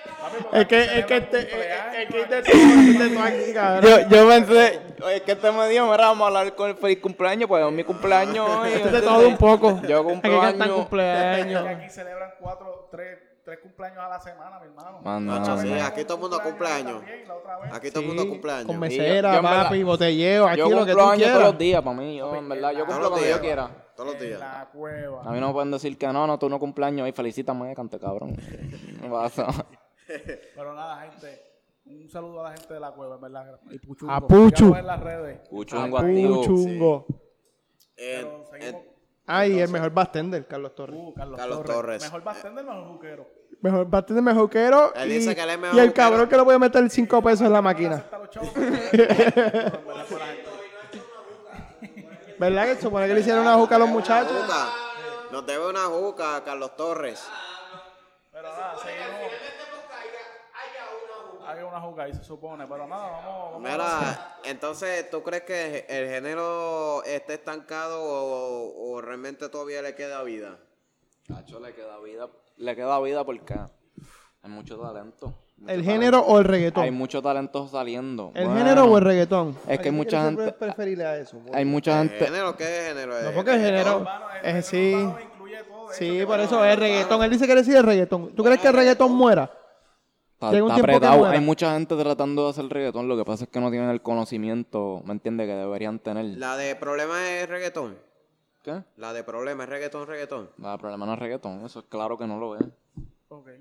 Es que, es que, este, es que este este todo aquí, cabrón. Yo, yo pensé, oye, que este me dijo, mira, vamos a hablar con el feliz cumpleaños, pues es mi cumpleaños <laughs> hoy. Este es de todo un poco. <laughs> Yo Aquí cumplo cantan años. Y cumpleaños. aquí celebran 4, 3, tres cumpleaños a la semana, mi hermano. Mano, sí, vez aquí todo el mundo cumpleaños cumpleaños. Aquí todo el mundo cumpleaños. Con mesera, yo en verdad- papi, botelleo, aquí Yo lo que tú años todos quieras. los días, para mí. Yo, en verdad, yo Todos cumplo los cuando días. yo quiera. Todos los En días. la cueva. A mí no me pueden decir que no, no, tú no cumpleaños hoy, felicítame, cante cabrón. <laughs> No pasa. Pero nada, gente. Un saludo a la gente de la cueva, en verdad. Y Puchungo. A Puchu. En las redes. Pucho, A un Puchu. guativo. chungo. Eh, Pero seguimos. eh, Ay, el mejor bartender, Carlos Torres. Uh, Carlos, Carlos Torres. Torres. Mejor bartender, mejor juquero. Mejor bartender, mejor quiero. Él y, dice que él es mejor y el juquero. cabrón que le voy a meter 5 pesos en la máquina. Verdad, por la gente. ¿Verdad que supone que le hicieron una juca a los muchachos? Nos debe una juca, Carlos Torres. Pero nada, seguimos. Ahí, se supone. Pero nada, vamos. vamos a- Mira, entonces, ¿tú crees que el género esté estancado o, o realmente todavía le queda vida? Cacho, le queda vida. Le queda vida porque hay mucho talento. mucho ¿El talento. género o el reggaetón? Hay mucho talento saliendo. ¿El Bueno, género o el reggaetón? Es que hay mucha gente- preferirle a eso. Hay mucha ¿El gente. género qué es género? No, ¿Es porque el género... Urbano, el Es, género sí, urbano incluye todo, sí, por eso es reggaetón. Él dice que le sigue el reggaetón. ¿Tú crees que el reggaetón muera? Está, está apretado. Hay mucha gente tratando de hacer reggaetón. Lo que pasa es que no tienen el conocimiento, ¿me entiendes? Que deberían tener. La de problema es reggaetón. ¿Qué? La de problema es reggaetón, reggaetón. No, el problema no es reggaetón. Eso es claro que no lo es.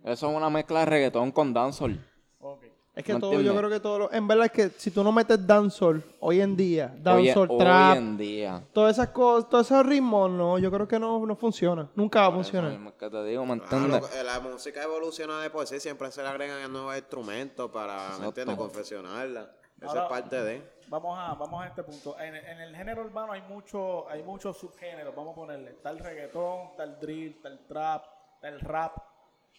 Eso es una mezcla de reggaetón con dancehall. ok. Es que ¿Me todo, yo creo que todo lo... En verdad es que si tú no metes dancehall hoy en día, dancehall, hoy trap, en día. todas esas cosas, todos esos ritmos, no, yo creo que no, no funciona. Nunca va a funcionar. mismo es que te digo, la música evoluciona de por sí, siempre se le agregan nuevos instrumentos para, ¿me entiendes? Confeccionarla. Eso Ahora- es parte de. Vamos a, vamos a este punto. En, en el género urbano hay mucho, hay muchos subgéneros, vamos a ponerle. Está el reggaetón, está el drill, está el trap, está el rap.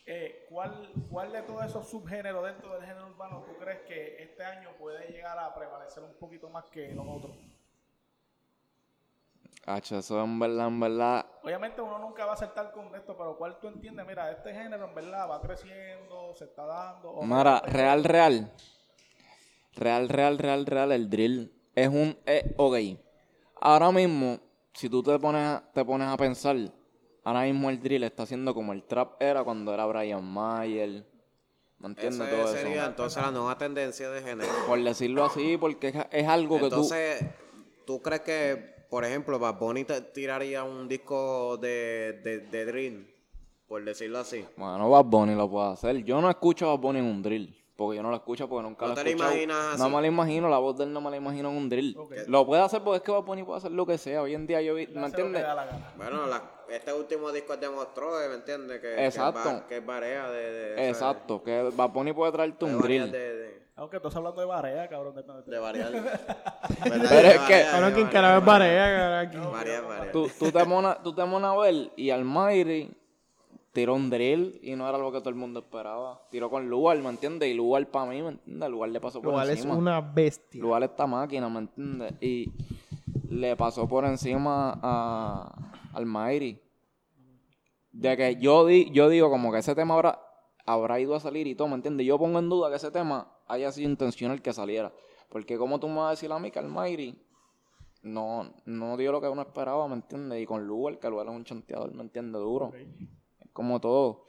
Eh, ¿cuál, ¿Cuál de todos esos subgéneros dentro del género urbano tú crees que este año puede llegar a prevalecer un poquito más que los otros? Hacho, eso en verdad, en verdad. Obviamente uno nunca va a acertar con esto, pero ¿cuál tú entiendes? Mira, este género en verdad va creciendo, se está dando. o- Mara, real, real. Real, real, real, real. El drill es un. eh, ok. Ahora mismo, si tú te pones, a- te pones a pensar, ahora mismo el drill está haciendo como el trap era cuando era Brian Mayer. ¿Me entiendes? Todo sería eso. entonces la nueva tendencia de género. Por decirlo así, porque es, es algo que tú. Entonces, ¿tú crees que, por ejemplo, Bad Bunny te tiraría un disco de, de, de drill? Por decirlo así. Bueno, Bad Bunny lo puede hacer. Yo no escucho a Bad Bunny en un drill. Porque yo no lo escucho porque nunca ¿No lo he te lo escuchado. imaginas así? No me lo imagino, la voz de él no me la imagino en un drill. Ok. Lo puede hacer porque es que Bad Bunny puede hacer lo que sea. Hoy en día yo vi, ¿me que entiendes? Bueno, la- este último disco demostró, ¿me entiendes? Que, Exacto. Que, es que barea de... de- Exacto, que Bad Bunny puede traerte un drill. De, de, Aunque tú estás hablando de barea, cabrón. de- de-. <laughs> Pero es que- Ahora quien carajo es Barea, carajo, aquí. Varias, varias. Tú, tú tú te pones a ver y Almighty tiró un drill y no era lo que todo el mundo esperaba. Tiró con Lugar, ¿me entiendes? Y Lugar para mí, ¿me entiendes? Lugar le pasó por Igual es encima. una bestia. Lugar esta máquina, ¿me entiendes? Y le pasó por encima a Almighty. De que yo, di, yo digo como que ese tema habrá, habrá ido a salir y todo, ¿me entiendes? Yo pongo en duda que ese tema haya sido intencional que saliera. Porque como tú me vas a decir a mí que Almighty no, no dio lo que uno esperaba, ¿me entiendes? Y con Lugar, que Lugar es un chanteador, ¿me entiendes? Duro. Es como todo.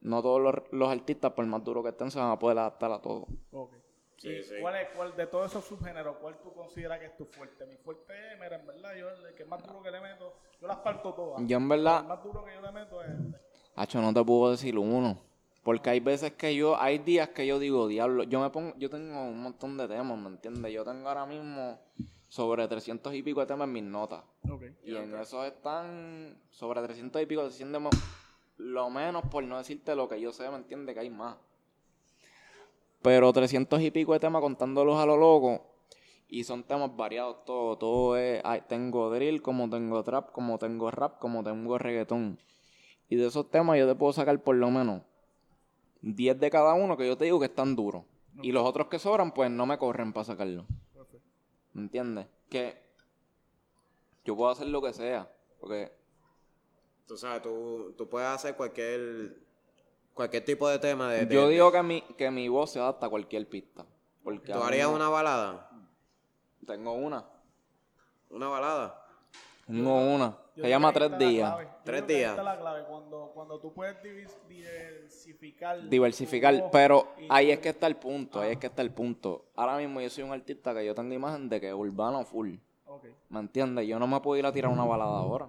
No todos los, los artistas, por más duro que estén, se van a poder adaptar a todo. Ok. Sí, ¿Y sí. ¿Cuál es, cuál de todos esos subgéneros, cuál tú consideras que es tu fuerte? Mi fuerte es, mira, en verdad, yo el que más duro que le meto, yo las parto todas. Yo en El verdad, más duro que yo le meto es este. Hacho, no te puedo decir uno. Porque hay veces que yo, hay días que yo digo, diablo, yo me pongo, yo tengo un montón de temas, ¿me entiendes? Yo tengo ahora mismo sobre 300 y pico de temas en mis notas. Y en esos están sobre 300 y pico de 100 de mo- lo menos por no decirte lo que yo sé, ¿me entiendes? Que hay más. Pero 300 y pico de temas contándolos a lo loco. Y son temas variados todo. Todo es, tengo drill, como tengo trap, como tengo rap, como tengo reggaetón. Y de esos temas yo te puedo sacar por lo menos 10 de cada uno que yo te digo que están duros. Y los otros que sobran, pues no me corren para sacarlo. ¿Me entiendes? Que yo puedo hacer lo que sea. Porque Tú sabes, tú, tú puedes hacer cualquier cualquier tipo de tema de... de- yo digo que mi, que mi voz se adapta a cualquier pista. Porque ¿Tú harías una balada? Tengo una. ¿Una balada? Un o una. Se llama tres días. Tres días. está la clave. Cuando, cuando tú puedes diversificar. Diversificar, pero ahí es que está el punto, ahí es que está el punto. Ahora mismo yo soy un artista que yo tengo imagen de que es urbano full, Ok. ¿me entiendes? Yo no me puedo ir a tirar una balada ahora,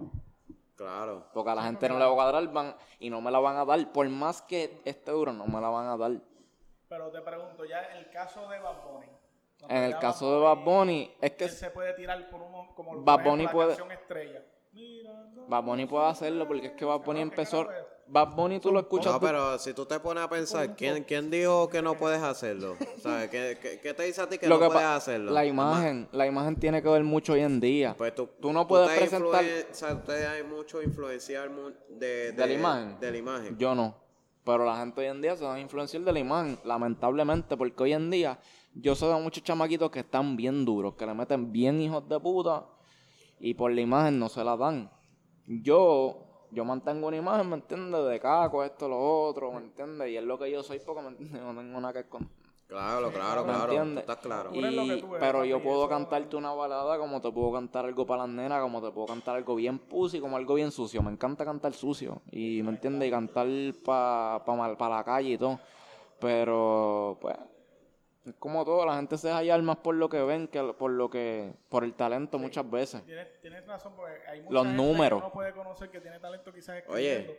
Claro. porque a la gente no le va a cuadrar van, y no me la van a dar, por más que esté duro, no me la van a dar. Pero te pregunto, ya el caso de Bad Bunny. En el caso de Bad Bunny, es que él se puede tirar por uno como Bad ejemplo, Bunny la puede- estrella. Bad Bunny puede hacerlo, porque es que Bad Bunny empezó... Bad Bunny tú lo escuchas... No, pero si tú te pones a pensar, ¿quién, quién dijo que no puedes hacerlo? ¿Sabes? ¿Qué, qué, qué te dice a ti que lo no que puedes hacerlo? La imagen, la imagen tiene que ver mucho hoy en día. Pues tú, Tú no puedes presentar- O sea, ustedes hay mucho influenciar mu- de, ¿De la imagen? De la imagen. Yo no. Pero la gente hoy en día se van a influenciar de la imagen, lamentablemente, porque hoy en día yo sé de muchos chamaquitos que están bien duros, que le meten bien hijos de puta y por la imagen no se la dan. Yo, yo mantengo una imagen, ¿me entiendes? De caco, esto, lo otro, ¿me entiendes? Y es lo que yo soy porque, ¿me? <laughs> No tengo nada que esconder. Claro, claro, ¿Me claro. Tú entiendes? estás claro. Y- eres, pero yo puedo eso- cantarte una balada como te puedo cantar algo para las nenas, como te puedo cantar algo bien pussy, como algo bien sucio. Me encanta cantar sucio. Y me entiendes, y cantar para pa, pa la calle y todo. Pero, pues, es como todo, la gente se hallar más por lo que ven que por lo que, por el talento muchas veces. Tienes, tienes razón, porque hay mucha Los gente números. que uno puede conocer que tiene talento quizás Oye. escribiendo,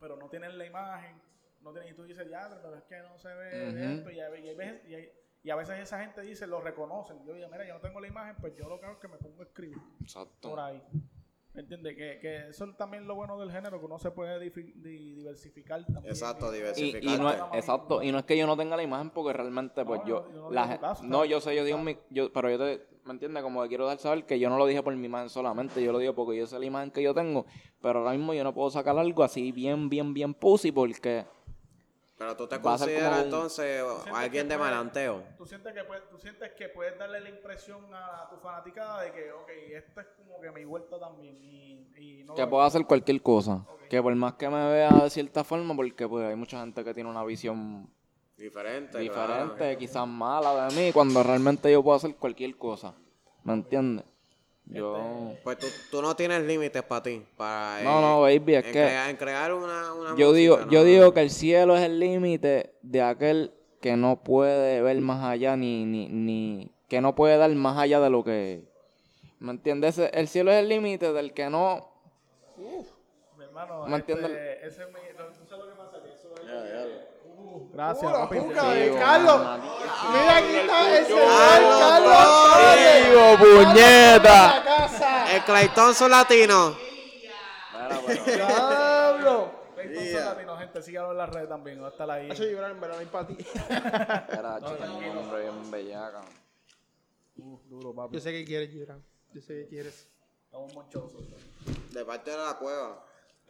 pero no tienen la imagen, no tienen, y tú dices, ya, pero es que no se ve esto, y hay veces- y hay- y a veces esa gente dice, lo reconocen, yo digo, mira, yo no tengo la imagen, pues yo lo que hago es que me pongo a escribir Exacto. por ahí. ¿Me entiendes? Que, que eso es también lo bueno del género, que uno se puede diversificar también. Exacto, Y, diversificar. y no es, Diversificarte. exacto, y no es que yo no tenga la imagen porque realmente pues No, yo, no la caso, yo sé, yo digo mi, yo, pero yo te, ¿me entiendes? Como que quiero dar saber que yo no lo dije por mi imagen solamente, yo lo digo porque yo sé la imagen que yo tengo, pero ahora mismo yo no puedo sacar algo así bien, bien, bien pussy porque Pero tú te consideras un- entonces alguien de puede- malanteo. ¿Tú sientes, que puedes, tú sientes que puedes darle la impresión a tu fanaticada de que, ok, esto es como que mi vuelta también. Y, y no que puedo hacer cualquier cosa, que por más que me vea de cierta forma, porque pues hay mucha gente que tiene una visión Diferente. diferente, claro. quizás mala de mí, cuando realmente yo puedo hacer cualquier cosa, ¿me entiendes? Yo... Pues tú, tú no tienes límites para ti. Para, No, eh, no, baby, es en que... en crear una, una Yo música, digo, no, yo no, digo no. que el cielo es el límite de aquel que no puede ver más allá ni, ni, ni que no puede dar más allá de lo que ¿me entiendes? El cielo es el límite del que no Mi hermano, ¿Me este, entiendes? ese es mi, no, ¿tú sabes lo que pasa? Que eso es- Uh, gracias, papi. de Carlos. Mira, aquí está el señor Carlos puñeta. La casa. El Clayton son latino. Diablo. Entonces, latino, gente, síganos en las redes también. Va a estar ahí. Eso llorar en verano, hay para ti. <laughs> Era un hombre bien bellaca. Uh, duro, papi. Yo sé que quieres, Gibran. Yo sé que quieres. Estamos monchosos. De parte de la cueva.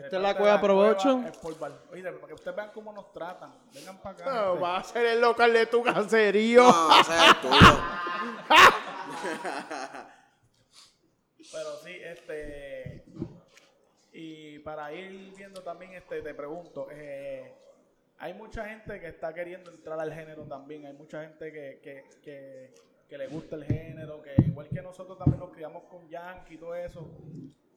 Esta es la cueva Provocho. Es por bar. Oye, para que ustedes vean cómo nos tratan. Vengan para acá. No, gente. va a ser el local de tu caserío. No, ese es el tuyo. <laughs> Pero sí, este. Y para ir viendo también, este, te pregunto, eh, hay mucha gente que está queriendo entrar al género también, hay mucha gente que, que, que, que le gusta el género, que igual que nosotros también nos criamos con Yankee y todo eso,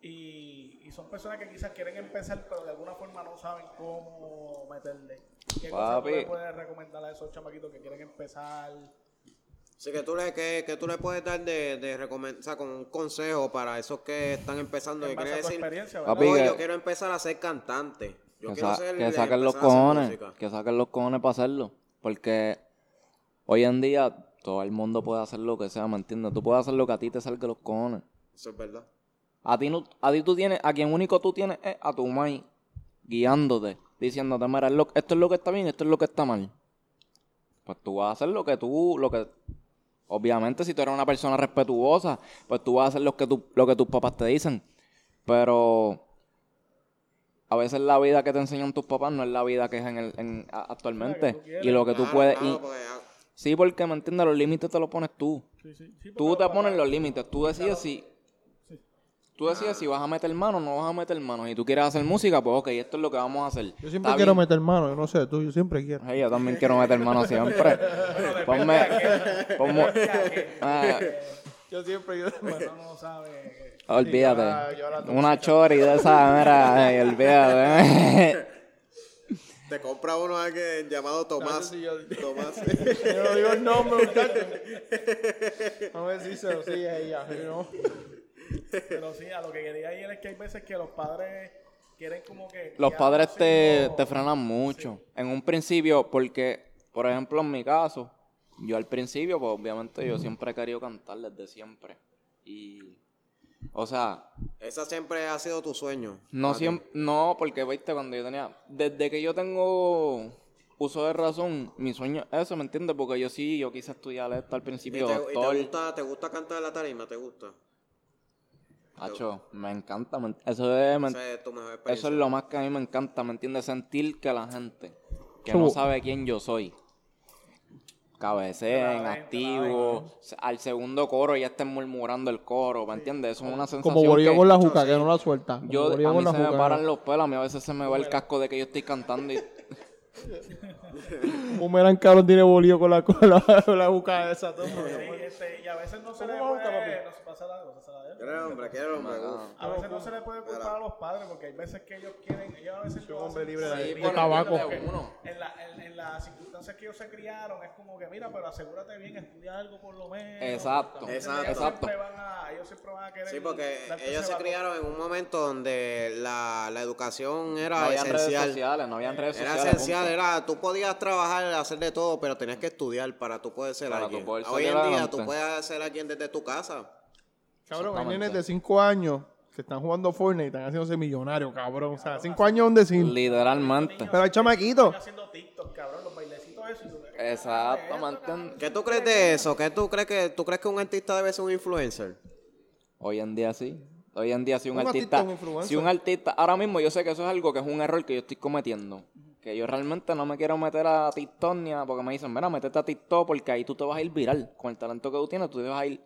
y, y son personas que quizás quieren empezar, pero de alguna forma no saben cómo meterle. ¿Qué cosas tú Papi. le puedes recomendar a esos chamaquitos que quieren empezar? Así que tú le, que, que tú le puedes dar de, de recomend- o sea, como un consejo para esos que están empezando. Que base quiere a tu decir. Papi, no, que- yo quiero empezar a ser cantante. Yo que, quiero sa- ser que saquen los cojones, que saquen los cojones para hacerlo. Porque hoy en día todo el mundo puede hacer lo que sea, ¿me entiendes? Tú puedes hacer lo que a ti te salga los cojones. Eso es verdad. A ti, no, a ti tú tienes, a quien único tú tienes es a tu mai guiándote, diciéndote, mira, es lo- esto es lo que está bien, esto es lo que está mal. Pues tú vas a hacer lo que tú, lo que, obviamente si tú eres una persona respetuosa, pues tú vas a hacer lo que, tú, lo que tus papás te dicen. Pero a veces la vida que te enseñan tus papás no es la vida que es en el, en- actualmente. y lo que tú Claro, puedes... claro, y- porque, ah, sí, porque, ¿me entiendes? Los límites te los pones tú. Sí, sí, sí, Tú te pones los límites, tú decides si... Tú decides si vas a meter mano o no vas a meter mano. Y tú quieres hacer música, pues ok, esto es lo que vamos a hacer. Yo siempre Está quiero bien. meter mano, yo no sé, tú, yo siempre quiero. Ay, yo también quiero meter mano siempre. <laughs> ponme... ponme- Ah, Yo siempre, yo no sabe. Olvídate. Una chori de esa, mira, ay, olvídate. Te compra uno alguien llamado Tomás. sí, yo- Tomás. <laughs> Yo no digo el nombre, muchachos. Vamos a ver si se lo sigue ella. si no. Pero sí, a lo que quería ir es que hay veces que los padres quieren como que... Los que padres te, te frenan mucho. En un principio, porque, por ejemplo, en mi caso, yo al principio, pues obviamente yo siempre he querido cantar desde siempre. Y, o sea, Esa siempre ha sido tu sueño. no siempre, no, porque, viste, cuando yo tenía, desde que yo tengo uso de razón, mi sueño es eso, ¿me entiendes? Porque yo sí, yo quise estudiar esto al ¿Y principio, te, y te gusta, te gusta cantar en la tarima? ¿Te gusta? Hacho, me encanta, me- eso es, me- Esa es tu mejor Eso es lo más que a mí me encanta, ¿me entiendes? Sentir que la gente que no sabe quién yo soy, cabeceen, activo, al segundo coro ya estén murmurando el coro, ¿me entiendes? Eso es una sensación Como que con la juca, que no la suelta. Como yo, a mí se me paran los pelos, a mí a veces se me va el casco de que yo estoy cantando y <laughs> <laughs> Un Meran cabrón tiene bolillo con la, con la, con la juca esa. Todo. Sí, este, y a veces no se le ¿Cómo va, puede... papi? No se pasa. ¿Quieres hombre? A veces no se le puede culpar a los padres porque hay veces que ellos quieren, ellos a veces hombre libre por de- tabaco. En, la, en, en las circunstancias que ellos se criaron es como que mira, pero asegúrate bien, estudia algo por lo menos. Exacto, Exacto. Ellos exacto. siempre van a, ellos siempre van a querer Sí, porque ellos se criaron en un momento donde la, la educación no era habían redes esencial. sociales, no habían redes Era sociales. esencial, era, tú podías trabajar, hacer de todo, pero tenías que estudiar para tú poder ser Para tú alguien. poder Hoy en día tú puedes ser alguien desde tu casa. Cabrón, hay nenes de 5 años que están jugando Fortnite y están haciéndose millonarios, cabrón. O sea, 5 años un decir. Literalmente. Pero hay chamaquitos. Están haciendo TikTok, cabrón, los bailecitos esos. y tú- Exacto, ¿me entiendes? ¿Qué tú crees de eso? ¿Qué tú crees que tú crees que un artista debe ser un influencer? Hoy en día sí. Hoy en día si un, Un artista artista, es un influencer. si un artista, ahora mismo yo sé que eso es algo que es un error que yo estoy cometiendo. Que yo realmente no me quiero meter a TikTok ni a, porque me dicen, mira, métete a TikTok porque ahí tú te vas a ir viral. Con el talento que tú tienes, tú te vas a ir.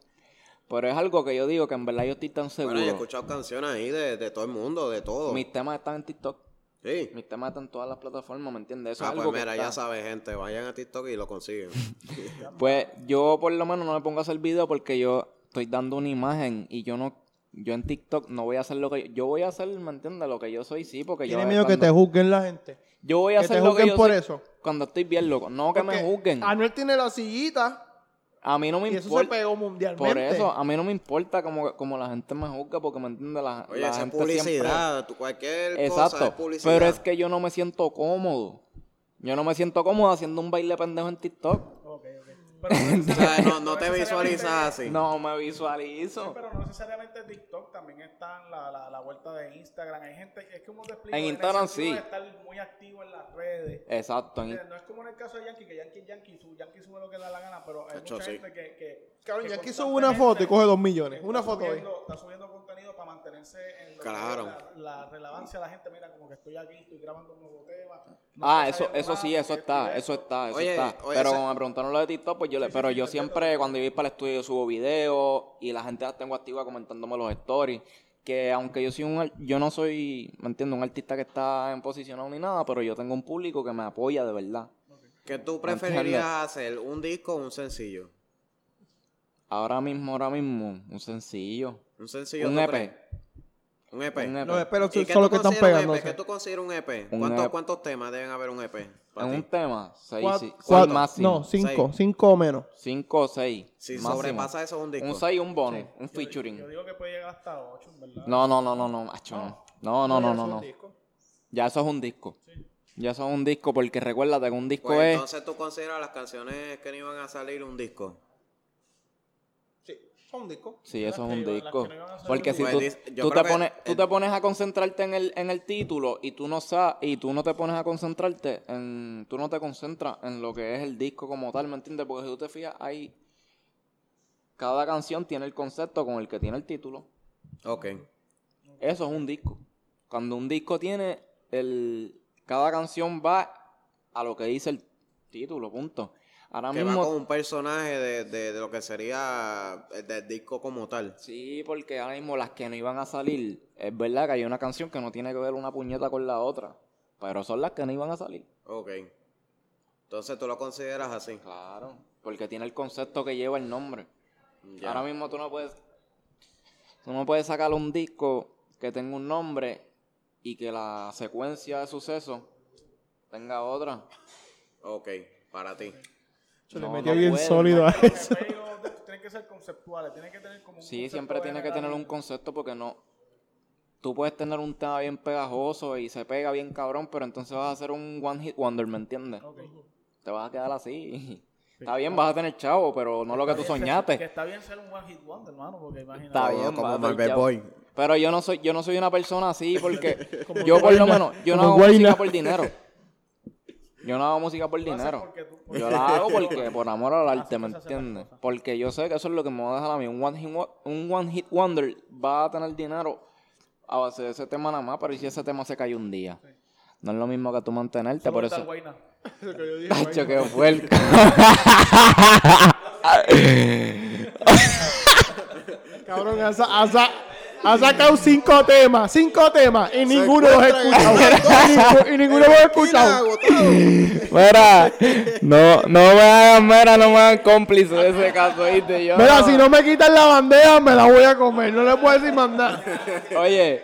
Pero es algo que yo digo que en verdad yo estoy tan seguro. Bueno, yo he escuchado canciones ahí de, de todo el mundo, de todo. Mis temas están en TikTok. Sí. Mis temas están en todas las plataformas, ¿me entiendes? Eso Ah, es pues algo que mira, está. ya sabes, gente, vayan a TikTok y lo consiguen. <laughs> Pues yo por lo menos no me pongo a hacer video porque yo estoy dando una imagen y yo no, yo en TikTok no voy a hacer lo que yo, yo voy a hacer, ¿me entiendes? Lo que yo soy, sí, porque yo Tiene miedo que te juzguen la gente. yo voy a que hacer te lo que juzguen yo por soy eso. cuando estoy bien loco, no que me Porque juzguen. Anuel tiene la sillita A mí no me y eso se importa. pegó mundialmente. Por eso, a mí no me importa como, como la gente me juzga porque me entiende la, Oye, la esa es gente publicidad, tú cualquier cosa es Exacto, publicidad. pero es que yo no me siento cómodo. Yo no me siento cómodo haciendo un baile pendejo en TikTok. Pero no <laughs> O sea, no, no no te visualizas así. No me visualizo. Pero no necesariamente TikTok, también está en la, la, la vuelta de Instagram. Hay gente, es como te explico, En Instagram sentido sí. de estar muy activo en las redes. Exacto. en- No es como en el caso de Yankee, que Yankee, Yankee, su, Yankee sube lo que le da la gana, pero hay Hecho, mucha sí. gente que, que Cabrón, que Yankee sube una foto y coge dos millones. Una foto ahí. está subiendo contenido para mantenerse en lo que Claro. la, la relevancia de la gente. Mira, como que estoy aquí, estoy grabando un nuevo tema. no Ah, eso, eso sí, eso está, eso está, eso Oye, está. oye, pero como me preguntaron lo de TikTok, pues yo le, pero yo siempre cuando voy para el estudio subo videos y la gente la tengo activa comentándome los stories. Que aunque yo soy un, yo no soy, me entiendo, un artista que está en posicionado ni nada, pero yo tengo un público que me apoya de verdad. ¿Qué tú preferirías hacer? ¿Un disco o un sencillo? Ahora mismo, ahora mismo, un sencillo. ¿Un sencillo? Un EP. ¿Un EP? Un EP. Los esperos ¿Y qué son tú los que están pegando. EP? ¿Qué tú consideras un EP? Un ¿Cuántos, EP. ¿Cuántos temas deben haber un EP? En ti? un tema, seis, Cuatro- sí, seis máximo. No, cinco. Seis. Cinco o menos. Cinco o seis. Si máximo. sobrepasa eso es un disco. Un 6 y un bonus, un featuring. Yo digo que puede llegar hasta 8, en verdad. No, no, no, no, no, macho, no. No, no, no, no, no. disco. Ya eso es un disco. Ya eso es un disco porque recuérdate que un disco Pues es... entonces tú consideras las canciones que no iban a salir un disco. Sí, son un disco. Sí, eso es un disco. Porque si tú, Pues, tú te pones, tú te pones a concentrarte en el, en el título y tú no sabes, y tú no te pones a concentrarte en, tú no te concentras en lo que es el disco como tal, ¿me entiendes? Porque si tú te fijas, hay, cada canción tiene el concepto con el que tiene el título. Ok. Eso es un disco. Cuando un disco tiene el, cada canción va a lo que dice el título, punto. Ahora Que va con un personaje de, de, de lo que sería el del disco como tal. Sí, porque ahora mismo las que no iban a salir, es verdad que hay una canción que no tiene que ver una puñeta con la otra, pero son las que no iban a salir. Ok. Entonces tú lo consideras así. Claro, porque tiene el concepto que lleva el nombre. Ya. Ahora mismo tú no puedes... Tú no puedes sacar un disco que tenga un nombre y que la secuencia de sucesos tenga otra. Ok, para ti. Se le No, metió no bien puede, sólido a eso. Tienen que ser conceptuales, tienen que tener como un Sí, siempre tiene que tener un concepto porque no. Tú puedes tener un tema bien pegajoso y se pega bien cabrón, pero entonces vas a hacer un one hit wonder, ¿me entiendes? Ok. Te vas a quedar así. Está bien, vas a tener chavo, pero no lo que tú Que soñaste. está bien ser un one hit wonder, hermano, porque imagínate. Está bien, como Marvel. Boy. Pero yo no soy, yo no soy una persona así porque <laughs> yo por lo menos, yo no hago música por dinero. Yo no hago música por dinero. tú- Yo la hago porque <laughs> por amor al arte, ¿me entiendes? Porque yo sé que eso es lo que me va a dejar a mí. Un one hit, un one hit wonder va a tener dinero a base de ese tema nada más, pero ¿y si ese tema se cae un día? No es lo mismo que tú mantenerte, por eso. <laughs> <laughs> Tacho, qué fuerte. Cabrón, ha, sa- ha sa- ha sacado cinco temas, cinco temas, y ninguno los he escuchado. <laughs> y, ningu- y ninguno los he escuchado. Mira, no, no me hagan, mira, no me hagan cómplice de ese caso, ¿viste? Yo Mira, si no me quitan la bandeja, me la voy a comer. No le puedo decir nada. Oye,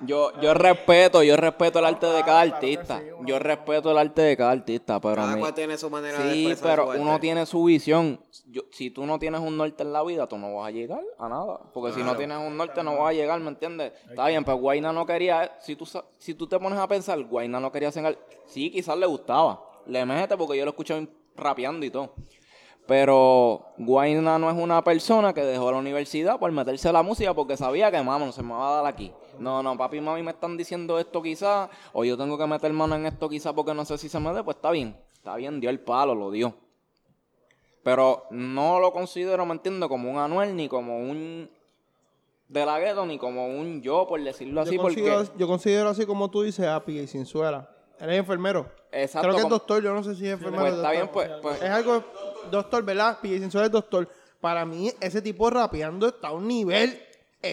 yo, yo respeto, yo respeto el arte de cada artista. Yo respeto el arte de cada artista, pero a Cada mí- cual tiene su manera de Sí, expresar pero su arte. uno tiene su visión. Yo- si tú no tienes un norte en la vida, tú no vas a llegar a nada. Porque si no tienes un norte, no vas a llegar, ¿me entiendes? Está bien, pero Guayna no quería. Si tú, sa- si tú te pones a pensar, Guayna no quería hacer. Sí, quizás le gustaba. Le mete porque yo lo escuché rapeando y todo. Pero Guayna no es una persona que dejó la universidad por meterse a la música porque sabía que, mamá, no se me va a dar aquí. No, no, papi y mami me están diciendo esto quizás, o yo tengo que meter mano en esto quizás porque no sé si se me dé, pues está bien. Está bien, dio el palo, lo dio. Pero no lo considero, ¿me entiendes? Como un Anuel, ni como un de la gueto, ni como un yo, por decirlo así, Yo porque... considero, yo considero así como tú dices a Pie Sinzuela. Él es enfermero. Exacto, Creo que es doctor, yo no sé si es enfermero. Pues está bien, pues... pues Es algo, doctor, ¿verdad? Pie Sinzuela es doctor. Para mí, ese tipo rapeando está a un nivel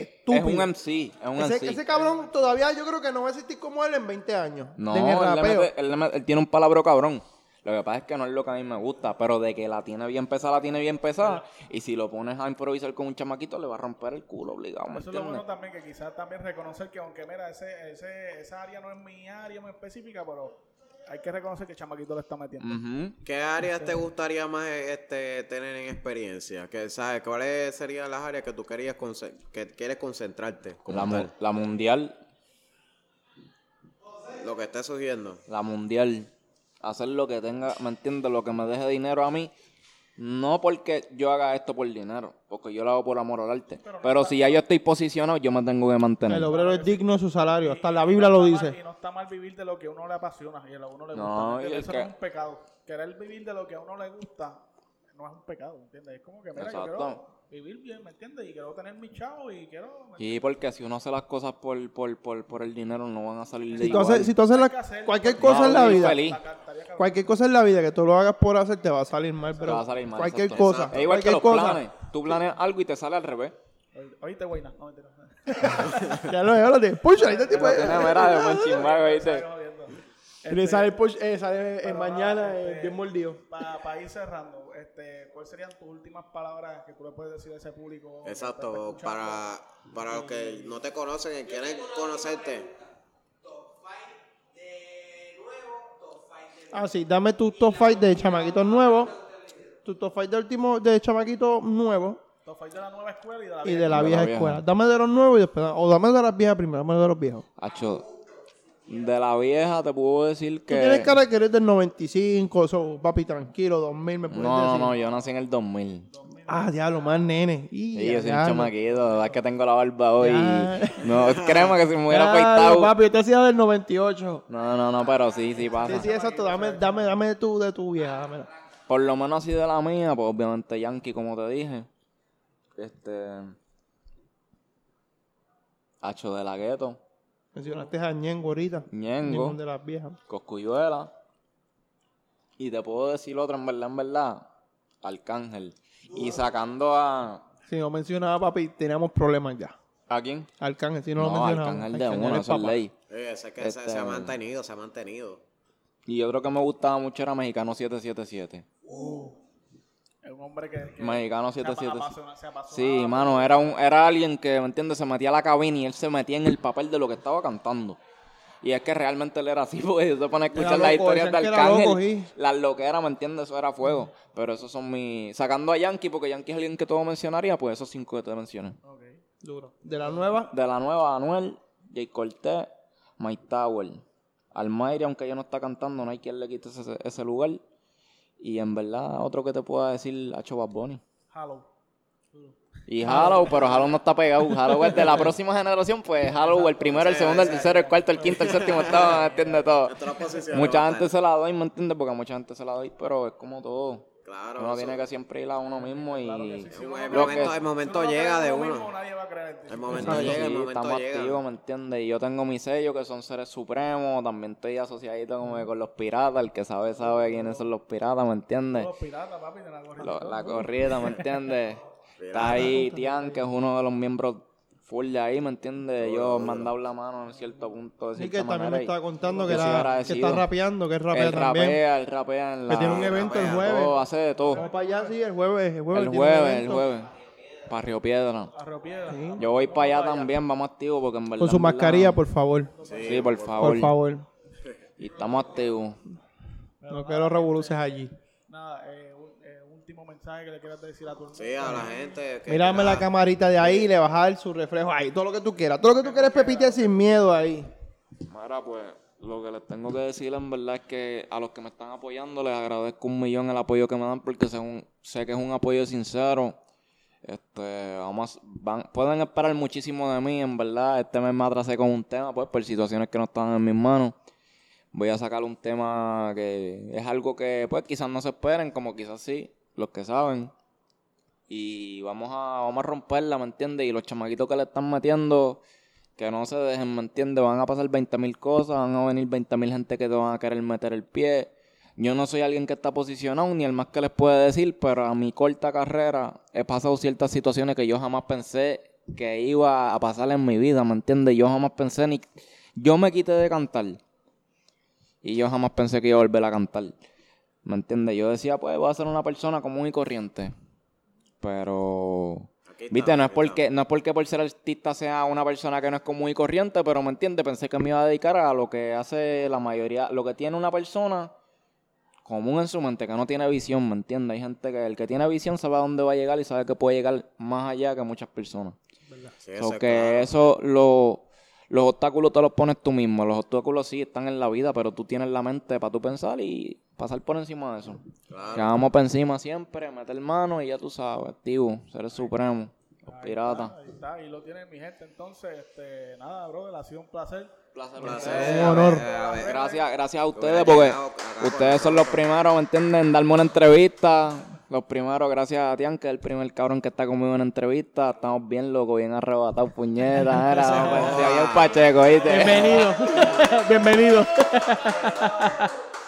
estúpido. es un MC, es un ese, MC. ese cabrón todavía yo creo que no va a existir como él en 20 años. No, en el él, le rapeo. mete- él le mete- él tiene un palabro cabrón. Lo que pasa es que no es lo que a mí me gusta, pero de que la tiene bien pesada, la tiene bien pesada. Y si lo pones a improvisar con un chamaquito, le va a romper el culo obligado, ¿me Eso es lo bueno también, que quizás también reconocer que aunque, mira, ese, ese, esa área no es mi área muy específica, pero hay que reconocer que el chamaquito le está metiendo. ¿Qué áreas te gustaría más este, tener en experiencia? ¿Qué, ¿Sabes cuáles serían las áreas que tú querías que quieres concentrarte? como La, mu- tal? la mundial, Lo que estés surgiendo. la mundial. Hacer lo que tenga, ¿me entiendes? Lo que me deje dinero a mí. No porque yo haga esto por dinero, porque yo lo hago por amor al arte. Pero si ya yo estoy posicionado, yo me tengo que mantener. El obrero es digno de su salario. Hasta la Biblia no lo mal- dice. y no está mal vivir de lo que a uno le apasiona y a lo que a uno le gusta. No, Eso que- no es un pecado. Querer vivir de lo que a uno le gusta no es un pecado, ¿me entiendes? Es como que, mira, yo Exacto. quiero vivir bien, ¿me entiendes? Y quiero tener mi chavo y quiero... ¿me Sí, porque si uno hace las cosas por, por, por, por el dinero, no van a salir de Si tú igual. haces, si tú haces la- hacer- cualquier No, cosa en la vida, feliz. cualquier cosa en la vida que tú lo hagas por hacer te va a salir mal, pero va a salir mal, cualquier exacto. cosa, Es igual que cualquier los cosa. planes. Tú planeas algo y te sale al revés. Oí- Oíste, güeyna. No. <laughs> Ya lo ya lo tienes. Pucha, ahí te tipo. Mira, mira, de buen chimbago, ¿viste? Y le sale, push, eh, sale eh, mañana nada, eh, este, bien mordido. Para ir cerrando, este, ¿cuáles serían tus últimas palabras que tú le puedes decir a ese público? Exacto, para, para los que no te conocen y quieren conocerte. Ah, sí, dame tu top 5 de chamaquitos nuevos. Tu top 5 de último de chamaquitos nuevos Top five de la nueva escuela y de la y vieja de la De la vieja vieja. escuela. Dame de los nuevos y después. O dame de las viejas primero, dame de los viejos. Hacho, de la vieja te puedo decir Tú tienes que... cara que eres del 95, so, papi, tranquilo, 2000, me puedes No, no, decir. no, yo nací en el 2000. Ah, diablo, más nene. Y, Sí, yo soy un chamaquito, la verdad es que tengo la barba hoy. No, créeme que si me hubiera afeitado... papi, yo te hacía del 98. No, no, no, pero sí, sí pasa. Sí, sí, exacto. Dame, dame, dame tú de tu vieja. dámela. Por lo menos así de la mía, pues obviamente Yankee, como te dije. Este... Hacho de la gueto, Mencionaste a Ñengo ahorita. Ñengo. De las viejas. Coscuyuela. Y te puedo decir otro, en verdad, en verdad. Arcángel. Y sacando a... Si no mencionaba papi, teníamos problemas ya. ¿A quién? Arcángel, si no, lo No, mencionaba. Arcángel de uno, eso es ley. Oye, ese que se, Este- se ha mantenido, se ha mantenido. Y otro que me gustaba mucho era Mexicano 777. Es un hombre que. que Mexicano se apa- 77. apasiona- se apasionaba Sí, por- mano, era un era alguien que, ¿me entiendes? Se metía a la cabina y él se metía en el papel de lo que estaba cantando. Y es que realmente él era así, <laughs> porque se pone a escuchar las historias de Arcángel. sí. Las loqueras, ¿me entiendes? Eso era fuego. Pero esos son mis... Sacando a Yankee, porque Yankee es alguien que todo mencionaría, pues esos cinco que te mencioné. Ok. Duro. De la nueva, De la nueva, Anuel, Jay Cortez, Mike Tower. Almayri, aunque ya no está cantando, no hay quien le quite ese, ese lugar. Y en verdad, otro que te pueda decir, Hacho Bad Bunny. Hello. Y Halo, pero Halo no está pegado. Halo es de la próxima generación, pues Halo, el primero, el segundo, el tercero, el cuarto, el quinto, el séptimo, estaba, ¿me entiendes? Todo. Mucha gente se la doy, ¿me entiendes? Porque a mucha gente se la doy, pero es como todo. Claro. Uno eso- tiene que siempre ir a uno mismo y... Claro que sí. Si el uno momento, no que- el Si momento uno no llega de uno uno. mismo, nadie va a creer en ti. El momento Sí, llega, el momento estamos llega. activos, ¿me entiendes? Y yo tengo mi sello que son seres supremos, también estoy asociadito como con los piratas, el que sabe sabe quiénes son los piratas, ¿me entiendes? Los piratas, papi, de la gorrita. Lo- la corrida, ¿me entiendes? <laughs> Está ahí Tian, que es uno de los miembros full de ahí, ¿me entiendes? Yo me han dado la mano en cierto punto, de sí que también manera. me estaba contando que, era, que está rapeando, que es rapea Él también. rapea, él rapea en la... Que tiene un evento el jueves. todo, hace de todo. Vamos para allá, sí, el jueves. El jueves, El jueves, el jueves. Para Río Piedra. Arreo Piedra. Sí. Yo voy para allá también, vamos activos porque en verdad... Con su verdad- mascarilla, por favor. Sí, por favor. Por favor. Y estamos activos. No quiero revoluciones allí. Nada, eh, mensaje que le quieras decir a tu. Sí, a la gente. que- Mírame que la camarita de ahí y le dar su reflejo ahí. Todo lo que tú quieras. Todo lo que tú quieres, Pepite, sin miedo ahí. Mira, pues lo que les tengo que decir en verdad es que a los que me están apoyando les agradezco un millón el apoyo que me dan porque sé, que es un apoyo sincero. Este, vamos, a- van, pueden esperar muchísimo de mí, en verdad. Este mes me atrasé con un tema, pues, por situaciones que no estaban en mis manos. Voy a sacar un tema que es algo que, pues, quizás no se esperen, como quizás sí, los que saben. Y vamos a, vamos a romperla, ¿me entiendes? Y los chamaquitos que le están metiendo, que no se dejen, ¿me entiendes? Van a pasar 20 mil cosas, van a venir 20 mil gente que te van a querer meter el pie. Yo no soy alguien que está posicionado, ni el más que les puede decir, pero a mi corta carrera he pasado ciertas situaciones que yo jamás pensé que iba a pasar en mi vida, ¿me entiendes? Yo jamás pensé ni... Yo me quité de cantar. Y yo jamás pensé que iba a volver a cantar. ¿Me entiendes? Yo decía, pues voy a ser una persona común y corriente. Pero... Está, Viste, no es porque, no es porque por ser artista sea una persona que no es común y corriente, pero me entiende, pensé que me iba a dedicar a lo que hace la mayoría, lo que tiene una persona común en su mente, que no tiene visión, ¿me entiendes? Hay gente que el que tiene visión sabe a dónde va a llegar y sabe que puede llegar más allá que muchas personas. Sí, So que claro. eso, lo- los obstáculos te los pones tú mismo. Los obstáculos sí están en la vida, pero tú tienes la mente para tú pensar y pasar por encima de eso. Claro. Que vamos por encima siempre, meter mano y ya tú sabes, activo, seres supremos, los piratas. Ahí está, ahí lo tienen mi gente. Entonces, este, nada, brother, ha sido un placer. Placer, Un a honor. ver, a ver. Gracias, gracias a ustedes porque ustedes son los primeros, ¿me entienden? en Darme una entrevista. Los primeros, gracias a Tian, que es el primer cabrón que está conmigo en una entrevista. Estamos bien locos, bien arrebatados, puñetas. <laughs> Era, bien pacheco, ¿viste? Bienvenido. <laughs> Bienvenido.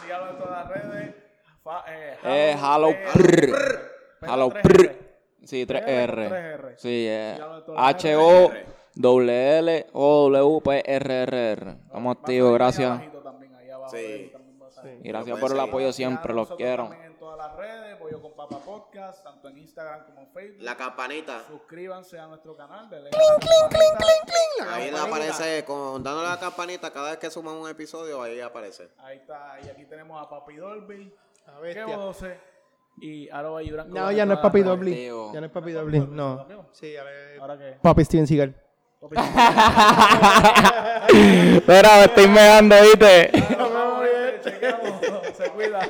Síganlo en todas las redes. Fa- eh, Eh, Halo Halo PR. Prr. Halo 3R. Prr. Sí, PR 3R. con 3R. Sí, eh. Síganlo en todas las H-O, redes. W L O W P R R R. Estamos activos, gracias. Sí. Y gracias por el apoyo Síganos siempre, los quiero. Todas las redes, Pollo con Papa Podcast, tanto en Instagram como en Facebook. La campanita. Suscríbanse a nuestro canal, denle a la campanita. Ahí le aparece, con, dándole a la campanita, cada vez que suman un episodio, ahí aparece. Ahí está, y aquí tenemos a Papi Dolby, La que bestia. 12 y Aroba Yubran. No, ya no es Papi Dolby. Ya no es Papi Dobly. No. Sí, ahora es ¿Ahora qué? Papi Steven Seagal. Papi Espera, me estoy megando, ¿viste? Nos vemos, gente, chequeamos. Se cuida.